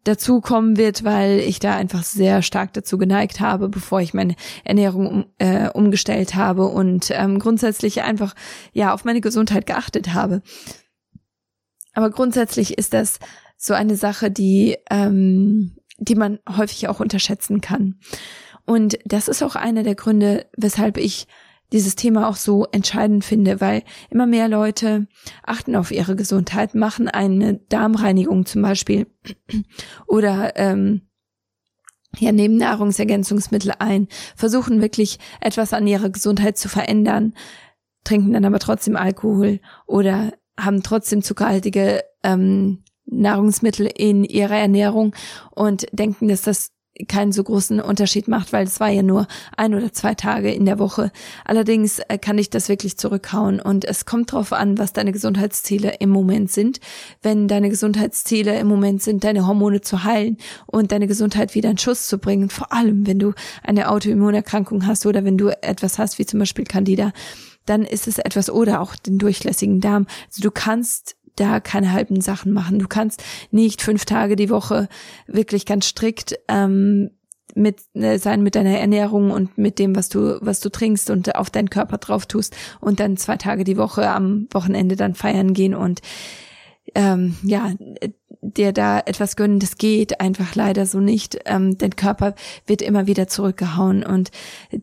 dazu kommen wird, weil ich da einfach sehr stark dazu geneigt habe, bevor ich meine Ernährung um, äh, umgestellt habe und ähm, grundsätzlich einfach ja auf meine Gesundheit geachtet habe. Aber grundsätzlich ist das so eine Sache, die ähm, die man häufig auch unterschätzen kann. Und das ist auch einer der Gründe, weshalb ich dieses Thema auch so entscheidend finde, weil immer mehr Leute achten auf ihre Gesundheit, machen eine Darmreinigung zum Beispiel *clears throat* oder ähm, ja, nehmen Nahrungsergänzungsmittel ein, versuchen wirklich etwas an ihrer Gesundheit zu verändern, trinken dann aber trotzdem Alkohol oder haben trotzdem zuckerhaltige ähm, Nahrungsmittel in ihrer Ernährung und denken, dass das keinen so großen Unterschied macht, weil es war ja nur ein oder zwei Tage in der Woche. Allerdings äh, kann ich das wirklich zurückhauen und es kommt darauf an, was deine Gesundheitsziele im Moment sind. Wenn deine Gesundheitsziele im Moment sind, deine Hormone zu heilen und deine Gesundheit wieder in Schuss zu bringen, vor allem wenn du eine Autoimmunerkrankung hast oder wenn du etwas hast wie zum Beispiel Candida, dann ist es etwas oder auch den durchlässigen Darm. Also du kannst da keine halben Sachen machen. Du kannst nicht fünf Tage die Woche wirklich ganz strikt ähm, mit äh, sein mit deiner Ernährung und mit dem, was du was du trinkst und auf deinen Körper drauf tust und dann zwei Tage die Woche am Wochenende dann feiern gehen und ähm, ja, dir da etwas gönnen, das geht einfach leider so nicht. Ähm, dein Körper wird immer wieder zurückgehauen und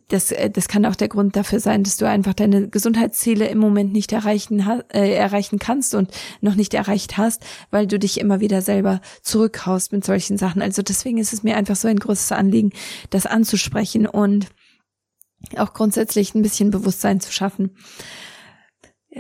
das, äh, das kann auch der Grund dafür sein, dass du einfach deine Gesundheitsziele im Moment nicht erreichen, äh, erreichen kannst und noch nicht erreicht hast, weil du dich immer wieder selber zurückhaust mit solchen Sachen. Also deswegen ist es mir einfach so ein großes Anliegen, das anzusprechen und auch grundsätzlich ein bisschen Bewusstsein zu schaffen.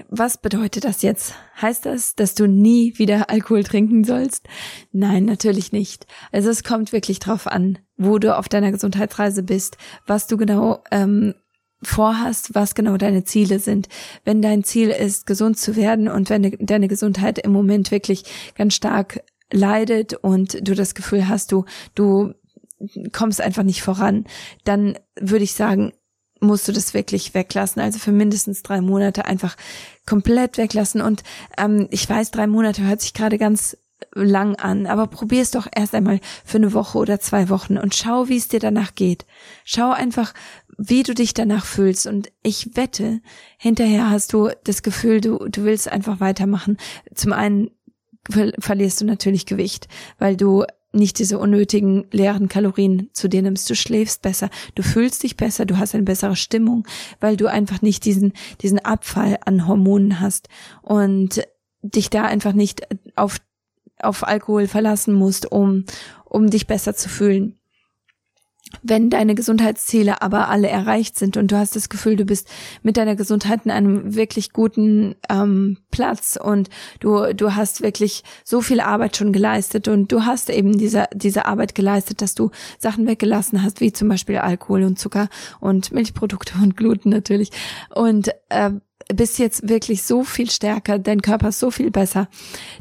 Was bedeutet das jetzt? Heißt das, dass du nie wieder Alkohol trinken sollst? Nein, natürlich nicht. Also es kommt wirklich drauf an, wo du auf deiner Gesundheitsreise bist, was du genau ähm, vorhast, was genau deine Ziele sind. Wenn dein Ziel ist, gesund zu werden und wenn deine Gesundheit im Moment wirklich ganz stark leidet und du das Gefühl hast, du, du kommst einfach nicht voran, dann würde ich sagen, musst du das wirklich weglassen. Also für mindestens drei Monate einfach komplett weglassen. Und ähm, ich weiß, drei Monate hört sich gerade ganz lang an, aber probier es doch erst einmal für eine Woche oder zwei Wochen und schau, wie es dir danach geht. Schau einfach, wie du dich danach fühlst. Und ich wette, hinterher hast du das Gefühl, du, du willst einfach weitermachen. Zum einen verlierst du natürlich Gewicht, weil du nicht diese unnötigen leeren Kalorien zu dir nimmst. Du schläfst besser, du fühlst dich besser, du hast eine bessere Stimmung, weil du einfach nicht diesen, diesen Abfall an Hormonen hast und dich da einfach nicht auf, auf Alkohol verlassen musst, um, um dich besser zu fühlen. Wenn deine Gesundheitsziele aber alle erreicht sind und du hast das Gefühl, du bist mit deiner Gesundheit in einem wirklich guten ähm, Platz und du, du hast wirklich so viel Arbeit schon geleistet und du hast eben diese, diese Arbeit geleistet, dass du Sachen weggelassen hast, wie zum Beispiel Alkohol und Zucker und Milchprodukte und Gluten natürlich. Und äh, bist jetzt wirklich so viel stärker, dein Körper ist so viel besser,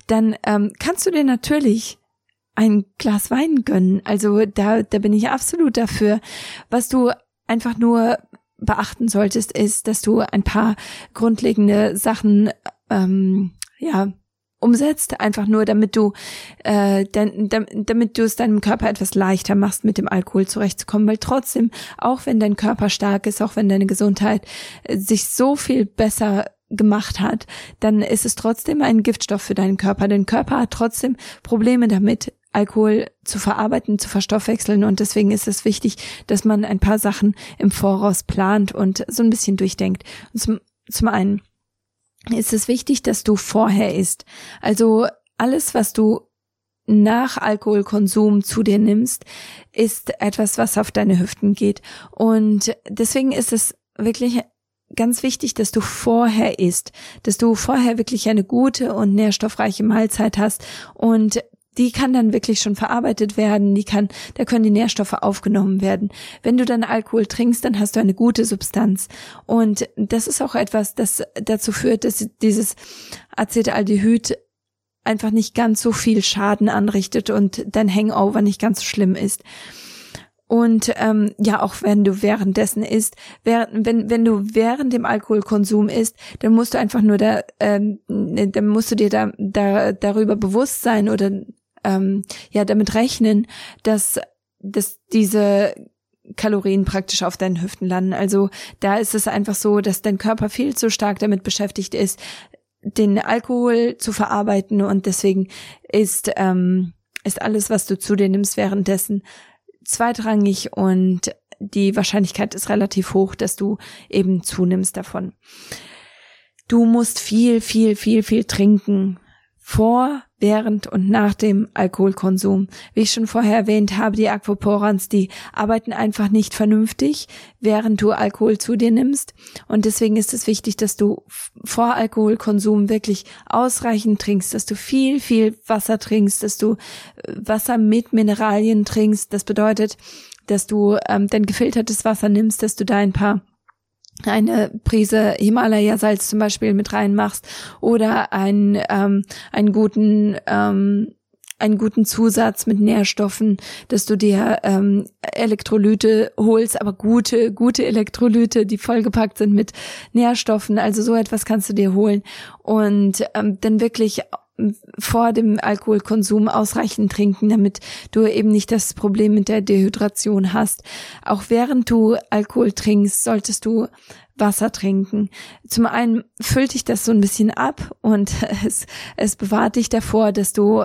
dann ähm, kannst du dir natürlich ein Glas Wein gönnen. Also da, da bin ich absolut dafür. Was du einfach nur beachten solltest, ist, dass du ein paar grundlegende Sachen ähm, ja umsetzt, einfach nur damit du äh, denn, damit du es deinem Körper etwas leichter machst, mit dem Alkohol zurechtzukommen, weil trotzdem, auch wenn dein Körper stark ist, auch wenn deine Gesundheit äh, sich so viel besser gemacht hat, dann ist es trotzdem ein Giftstoff für deinen Körper. Dein Körper hat trotzdem Probleme damit, Alkohol zu verarbeiten, zu verstoffwechseln. Und deswegen ist es wichtig, dass man ein paar Sachen im Voraus plant und so ein bisschen durchdenkt. Und zum, zum einen ist es wichtig, dass du vorher isst. Also alles, was du nach Alkoholkonsum zu dir nimmst, ist etwas, was auf deine Hüften geht. Und deswegen ist es wirklich ganz wichtig, dass du vorher isst, dass du vorher wirklich eine gute und nährstoffreiche Mahlzeit hast und die kann dann wirklich schon verarbeitet werden, die kann, da können die Nährstoffe aufgenommen werden. Wenn du dann Alkohol trinkst, dann hast du eine gute Substanz. Und das ist auch etwas, das dazu führt, dass dieses Acetaldehyd einfach nicht ganz so viel Schaden anrichtet und dein Hangover nicht ganz so schlimm ist. Und ähm, ja, auch wenn du währenddessen isst, während, wenn, wenn du während dem Alkoholkonsum isst, dann musst du einfach nur da, ähm, dann musst du dir da, da darüber bewusst sein oder ähm, ja damit rechnen, dass, dass diese Kalorien praktisch auf deinen Hüften landen. Also da ist es einfach so, dass dein Körper viel zu stark damit beschäftigt ist, den Alkohol zu verarbeiten und deswegen ist, ähm, ist alles, was du zu dir nimmst währenddessen zweitrangig und die Wahrscheinlichkeit ist relativ hoch, dass du eben zunimmst davon. Du musst viel, viel, viel, viel trinken vor, während und nach dem Alkoholkonsum. Wie ich schon vorher erwähnt habe, die Aquaporans, die arbeiten einfach nicht vernünftig, während du Alkohol zu dir nimmst. Und deswegen ist es wichtig, dass du vor Alkoholkonsum wirklich ausreichend trinkst, dass du viel, viel Wasser trinkst, dass du äh, Wasser mit Mineralien trinkst. Das bedeutet, dass du ähm, dein gefiltertes Wasser nimmst, dass du da ein paar eine Prise Himalaya-Salz zum Beispiel mit reinmachst oder einen, ähm, einen guten ähm, einen guten Zusatz mit Nährstoffen, dass du dir ähm, Elektrolyte holst, aber gute, gute Elektrolyte, die vollgepackt sind mit Nährstoffen. Also so etwas kannst du dir holen und ähm, dann wirklich vor dem Alkoholkonsum ausreichend trinken, damit du eben nicht das Problem mit der Dehydration hast. Auch während du Alkohol trinkst, solltest du Wasser trinken. Zum einen füllt dich das so ein bisschen ab und *laughs* es, es bewahrt dich davor, dass du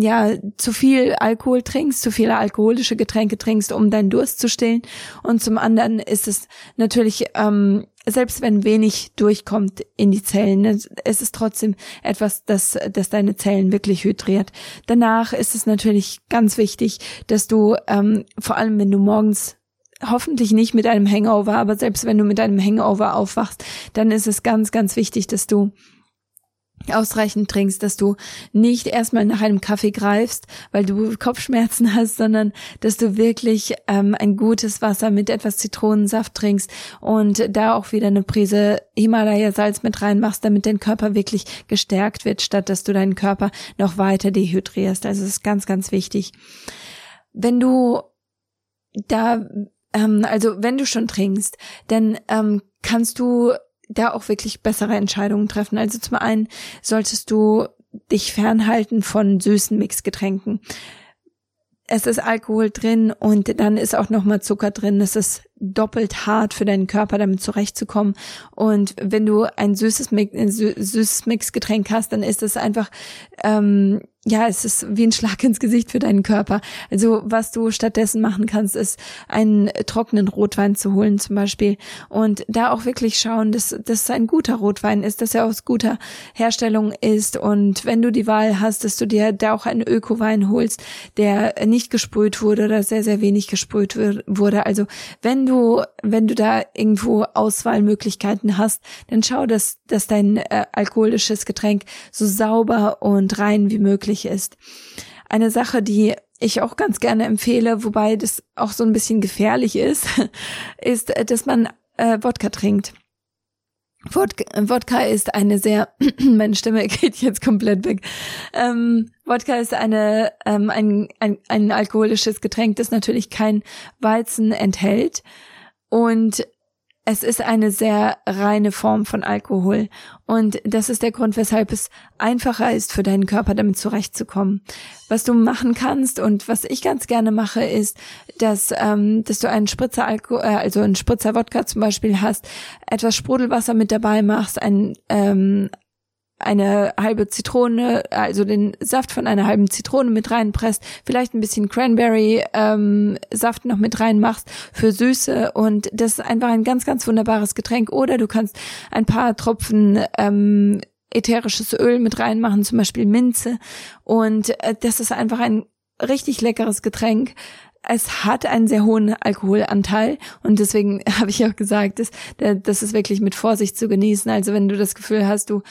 ja zu viel Alkohol trinkst, zu viele alkoholische Getränke trinkst, um deinen Durst zu stillen. Und zum anderen ist es natürlich ähm, selbst wenn wenig durchkommt in die Zellen, es ist trotzdem etwas, das, das deine Zellen wirklich hydriert. Danach ist es natürlich ganz wichtig, dass du, ähm, vor allem wenn du morgens hoffentlich nicht mit einem Hangover, aber selbst wenn du mit einem Hangover aufwachst, dann ist es ganz, ganz wichtig, dass du ausreichend trinkst, dass du nicht erstmal nach einem Kaffee greifst, weil du Kopfschmerzen *laughs* hast, sondern dass du wirklich ähm, ein gutes Wasser mit etwas Zitronensaft trinkst und da auch wieder eine Prise Himalaya-Salz mit reinmachst, damit dein Körper wirklich gestärkt wird, statt dass du deinen Körper noch weiter dehydrierst. Also es ist ganz, ganz wichtig. Wenn du da ähm, also wenn du schon trinkst, dann ähm, kannst du da auch wirklich bessere Entscheidungen treffen. Also zum einen solltest du dich fernhalten von süßen Mixgetränken. Es ist Alkohol drin und dann ist auch nochmal Zucker drin. Es ist doppelt hart für deinen Körper, damit zurechtzukommen. Und wenn du ein süßes, ein süßes Mixgetränk hast, dann ist es einfach ähm, ja, es ist wie ein Schlag ins Gesicht für deinen Körper. Also was du stattdessen machen kannst, ist einen trockenen Rotwein zu holen zum Beispiel und da auch wirklich schauen, dass das ein guter Rotwein ist, dass er aus guter Herstellung ist und wenn du die Wahl hast, dass du dir da auch einen Ökowein holst, der nicht gesprüht wurde oder sehr, sehr wenig gesprüht wurde. Also wenn du, wenn du da irgendwo Auswahlmöglichkeiten hast, dann schau, dass, dass dein äh, alkoholisches Getränk so sauber und rein wie möglich ist. Eine Sache, die ich auch ganz gerne empfehle, wobei das auch so ein bisschen gefährlich ist, *laughs* ist, dass man äh, Wodka trinkt. Wodka, ist eine sehr, *clears throat* meine Stimme geht jetzt komplett weg. Ähm, Wodka ist eine, ähm, ein, ein, ein alkoholisches Getränk, das natürlich kein Weizen enthält. Und es ist eine sehr reine Form von Alkohol und das ist der Grund, weshalb es einfacher ist für deinen Körper damit zurechtzukommen. Was du machen kannst und was ich ganz gerne mache, ist, dass ähm, dass du einen Spritzer Alkohol, äh, also einen Spritzer Wodka zum Beispiel hast, etwas Sprudelwasser mit dabei machst, ein ähm, eine halbe Zitrone, also den Saft von einer halben Zitrone mit reinpresst, vielleicht ein bisschen Cranberry ähm, Saft noch mit reinmachst für Süße und das ist einfach ein ganz, ganz wunderbares Getränk. Oder du kannst ein paar Tropfen ähm, ätherisches Öl mit reinmachen, zum Beispiel Minze und äh, das ist einfach ein richtig leckeres Getränk es hat einen sehr hohen Alkoholanteil und deswegen *laughs* habe ich auch gesagt, dass, das ist wirklich mit Vorsicht zu genießen. Also wenn du das Gefühl hast, du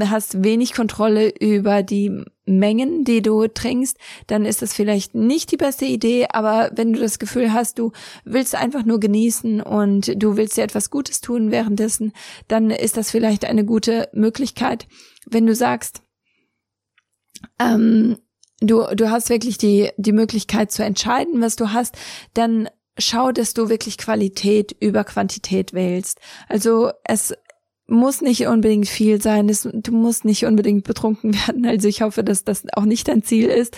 hast wenig Kontrolle über die Mengen, die du trinkst, dann ist das vielleicht nicht die beste Idee, aber wenn du das Gefühl hast, du willst einfach nur genießen und du willst dir etwas Gutes tun währenddessen, dann ist das vielleicht eine gute Möglichkeit. Wenn du sagst, ähm, du, du hast wirklich die, die Möglichkeit zu entscheiden, was du hast, dann schau, dass du wirklich Qualität über Quantität wählst. Also es muss nicht unbedingt viel sein, es, du musst nicht unbedingt betrunken *laughs* werden. Also ich hoffe, dass das auch nicht dein Ziel ist.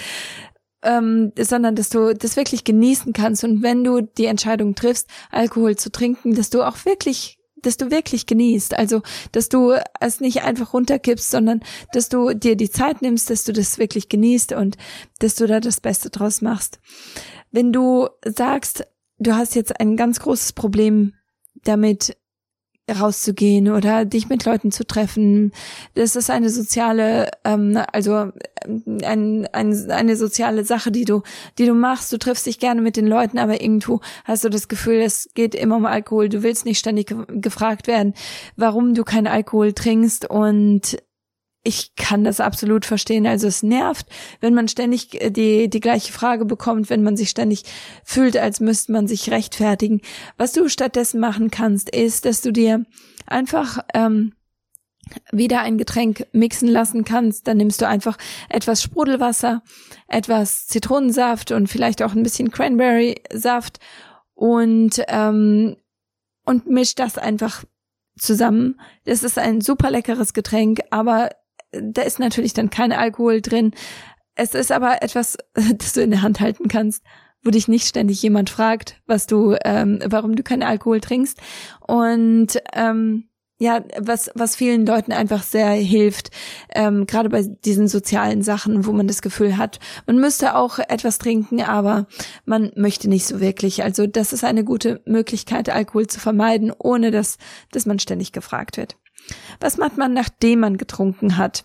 Ähm, sondern dass du das wirklich genießen kannst und wenn du die Entscheidung triffst, Alkohol zu trinken, dass du auch wirklich dass du wirklich genießt, also dass du es nicht einfach runterkippst, sondern dass du dir die Zeit nimmst, dass du das wirklich genießt und dass du da das Beste draus machst. Wenn du sagst, du hast jetzt ein ganz großes Problem damit, rauszugehen oder dich mit Leuten zu treffen. Das ist eine soziale, ähm, also ähm, ein, ein, eine soziale Sache, die du, die du machst. Du triffst dich gerne mit den Leuten, aber irgendwo hast du das Gefühl, es geht immer um Alkohol. Du willst nicht ständig gefragt werden, warum du keinen Alkohol trinkst und ich kann das absolut verstehen. Also es nervt, wenn man ständig äh, die, die gleiche Frage bekommt, wenn man sich ständig fühlt, als müsste man sich rechtfertigen. Was du stattdessen machen kannst, ist, dass du dir einfach ähm, wieder ein Getränk mixen lassen kannst, dann nimmst du einfach etwas Sprudelwasser, etwas Zitronensaft und vielleicht auch ein bisschen Cranberry-Saft und ähm, und misch das einfach zusammen. Das ist ein super leckeres Getränk, aber da ist natürlich dann kein Alkohol drin. Es ist aber etwas, *laughs* das du in der Hand halten kannst, wo dich nicht ständig jemand fragt, was du, ähm, warum du keinen Alkohol trinkst. Und ähm, ja, was, was vielen Leuten einfach sehr hilft, ähm, gerade bei diesen sozialen Sachen, wo man das Gefühl hat, man müsste auch etwas trinken, aber man möchte nicht so wirklich. Also das ist eine gute Möglichkeit, Alkohol zu vermeiden, ohne dass, dass man ständig gefragt wird. Was macht man, nachdem man getrunken hat?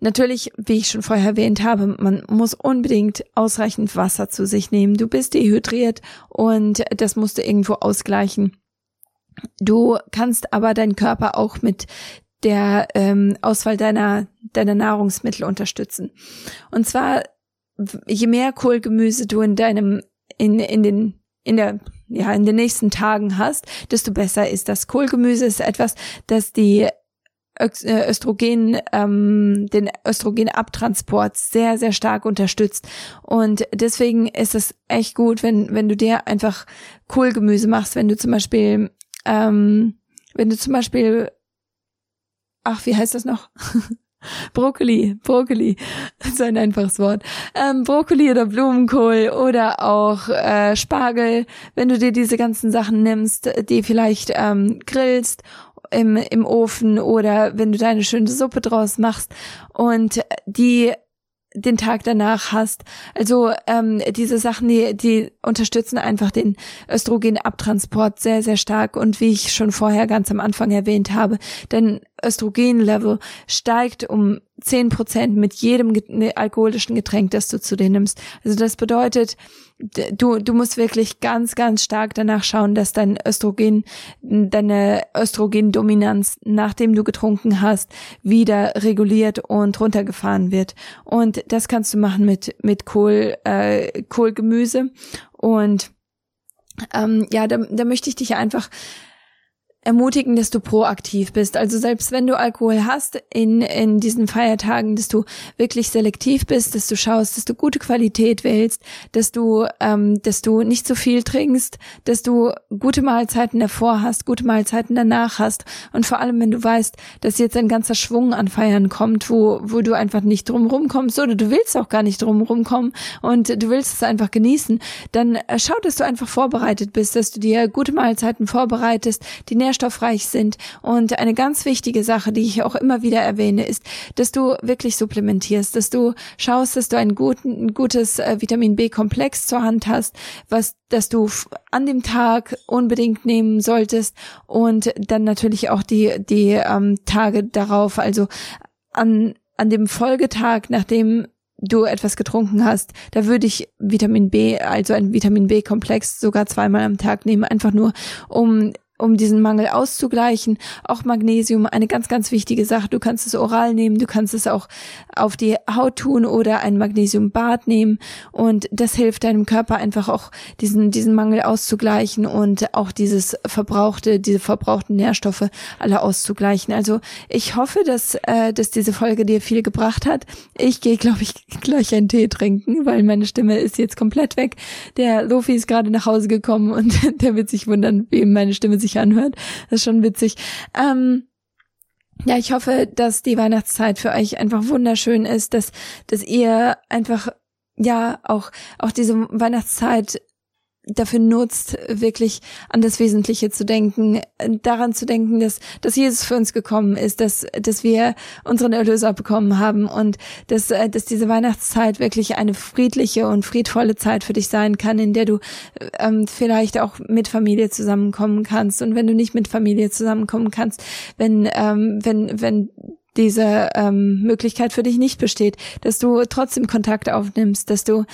Natürlich, wie ich schon vorher erwähnt habe, man muss unbedingt ausreichend Wasser zu sich nehmen. Du bist dehydriert und das musst du irgendwo ausgleichen. Du kannst aber deinen Körper auch mit der ähm, Auswahl deiner, deiner Nahrungsmittel unterstützen. Und zwar, je mehr Kohlgemüse du in deinem, in, in den, in der ja, in den nächsten Tagen hast, desto besser ist das. Kohlgemüse ist etwas, das die äh, Östrogen, ähm, den Östrogenabtransport sehr, sehr stark unterstützt. Und deswegen ist es echt gut, wenn, wenn du dir einfach Kohlgemüse machst, wenn du zum Beispiel, ähm, wenn du zum Beispiel, ach, wie heißt das noch? *laughs* Brokkoli, Brokkoli, *laughs* so ein einfaches Wort. Ähm, Brokkoli oder Blumenkohl oder auch äh, Spargel, wenn du dir diese ganzen Sachen nimmst, die vielleicht ähm, grillst im, im Ofen oder wenn du deine schöne Suppe draus machst und die den Tag danach hast. Also ähm, diese Sachen, die, die unterstützen einfach den Östrogenabtransport sehr, sehr stark. Und wie ich schon vorher ganz am Anfang erwähnt habe, dein Östrogenlevel steigt um zehn Prozent mit jedem ne, alkoholischen Getränk, das du zu dir nimmst. Also das bedeutet, du, du musst wirklich ganz, ganz stark danach schauen, dass dein Östrogen, deine Östrogendominanz, nachdem du getrunken hast, wieder reguliert und runtergefahren wird. Und das kannst du machen mit, mit Kohl, äh, Kohlgemüse. Und ähm, ja, da, da möchte ich dich einfach ermutigen, dass du proaktiv bist. Also selbst wenn du Alkohol hast in, in diesen Feiertagen, dass du wirklich selektiv bist, dass du schaust, dass du gute Qualität wählst, dass du, ähm, dass du nicht so viel trinkst, dass du gute Mahlzeiten davor hast, gute Mahlzeiten danach hast und vor allem, wenn du weißt, dass jetzt ein ganzer Schwung an Feiern kommt, wo, wo du einfach nicht drumherum kommst oder du willst auch gar nicht drumherum kommen und du willst es einfach genießen, dann äh, schau, dass du einfach vorbereitet bist, dass du dir gute Mahlzeiten vorbereitest, die nährstoffreich sind. Und eine ganz wichtige Sache, die ich auch immer wieder erwähne, ist, dass du wirklich supplementierst, dass du schaust, dass du ein, guten, ein gutes äh, Vitamin B-Komplex zur Hand hast, was dass du an dem Tag unbedingt nehmen solltest und dann natürlich auch die die ähm, Tage darauf, also an an dem Folgetag, nachdem du etwas getrunken hast, da würde ich Vitamin B, also ein Vitamin B-Komplex sogar zweimal am Tag nehmen, einfach nur um um diesen Mangel auszugleichen. Auch Magnesium, eine ganz, ganz wichtige Sache. Du kannst es oral nehmen, du kannst es auch auf die Haut tun oder ein Magnesiumbad nehmen. Und das hilft deinem Körper einfach auch diesen, diesen Mangel auszugleichen und auch dieses verbrauchte, diese verbrauchten Nährstoffe alle auszugleichen. Also ich hoffe, dass, äh, dass diese Folge dir viel gebracht hat. Ich gehe, glaube ich, *laughs* gleich einen Tee trinken, weil meine Stimme ist jetzt komplett weg. Der Lofi ist gerade nach Hause gekommen und *laughs* der wird sich wundern, wie meine Stimme sich sich anhört. Das ist schon witzig. Ähm, ja, ich hoffe, dass die Weihnachtszeit für euch einfach wunderschön ist, dass, dass ihr einfach, ja, auch, auch diese Weihnachtszeit dafür nutzt, wirklich an das Wesentliche zu denken, daran zu denken, dass, dass Jesus für uns gekommen ist, dass, dass wir unseren Erlöser bekommen haben und dass, äh, dass diese Weihnachtszeit wirklich eine friedliche und friedvolle Zeit für dich sein kann, in der du ähm, vielleicht auch mit Familie zusammenkommen kannst. Und wenn du nicht mit Familie zusammenkommen kannst, wenn, ähm, wenn, wenn diese ähm, Möglichkeit für dich nicht besteht, dass du trotzdem Kontakt aufnimmst, dass du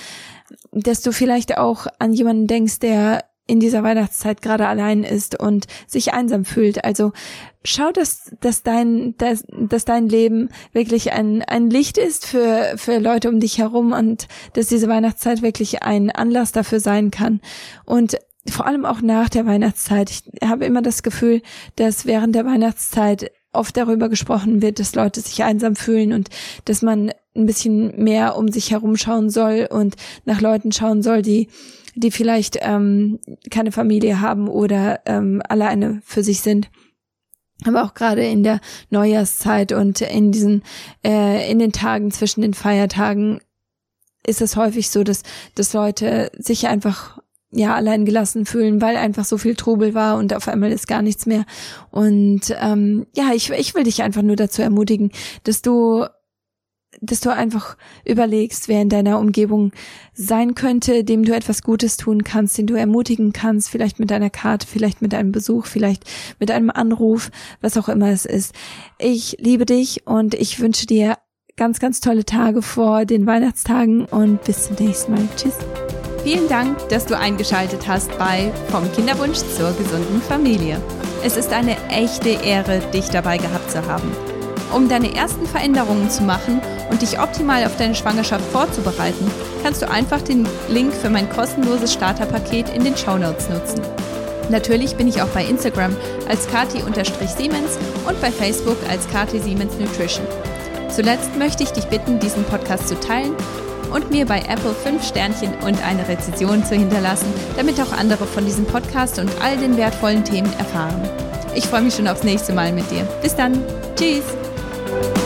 dass du vielleicht auch an jemanden denkst, der in dieser Weihnachtszeit gerade allein ist und sich einsam fühlt. Also schau, dass, dass dein, dass, dass dein Leben wirklich ein, ein Licht ist für, für Leute um dich herum und dass diese Weihnachtszeit wirklich ein Anlass dafür sein kann. Und vor allem auch nach der Weihnachtszeit. Ich habe immer das Gefühl, dass während der Weihnachtszeit oft darüber gesprochen wird, dass Leute sich einsam fühlen und dass man ein bisschen mehr um sich herum schauen soll und nach Leuten schauen soll, die die vielleicht ähm, keine Familie haben oder ähm, alleine für sich sind. Aber auch gerade in der Neujahrszeit und in diesen äh, in den Tagen zwischen den Feiertagen ist es häufig so, dass dass Leute sich einfach ja allein gelassen fühlen, weil einfach so viel Trubel war und auf einmal ist gar nichts mehr. Und ähm, ja, ich, ich will dich einfach nur dazu ermutigen, dass du dass du einfach überlegst, wer in deiner Umgebung sein könnte, dem du etwas Gutes tun kannst, den du ermutigen kannst, vielleicht mit deiner Karte, vielleicht mit einem Besuch, vielleicht mit einem Anruf, was auch immer es ist. Ich liebe dich und ich wünsche dir ganz, ganz tolle Tage vor den Weihnachtstagen und bis zum nächsten Mal. Tschüss. Vielen Dank, dass du eingeschaltet hast bei Vom Kinderwunsch zur gesunden Familie. Es ist eine echte Ehre, dich dabei gehabt zu haben. Um deine ersten Veränderungen zu machen und dich optimal auf deine Schwangerschaft vorzubereiten, kannst du einfach den Link für mein kostenloses Starterpaket in den Shownotes nutzen. Natürlich bin ich auch bei Instagram als kati-siemens und bei Facebook als Kati Siemens Nutrition. Zuletzt möchte ich dich bitten, diesen Podcast zu teilen und mir bei Apple 5 Sternchen und eine Rezension zu hinterlassen, damit auch andere von diesem Podcast und all den wertvollen Themen erfahren. Ich freue mich schon aufs nächste Mal mit dir. Bis dann. Tschüss. Bye.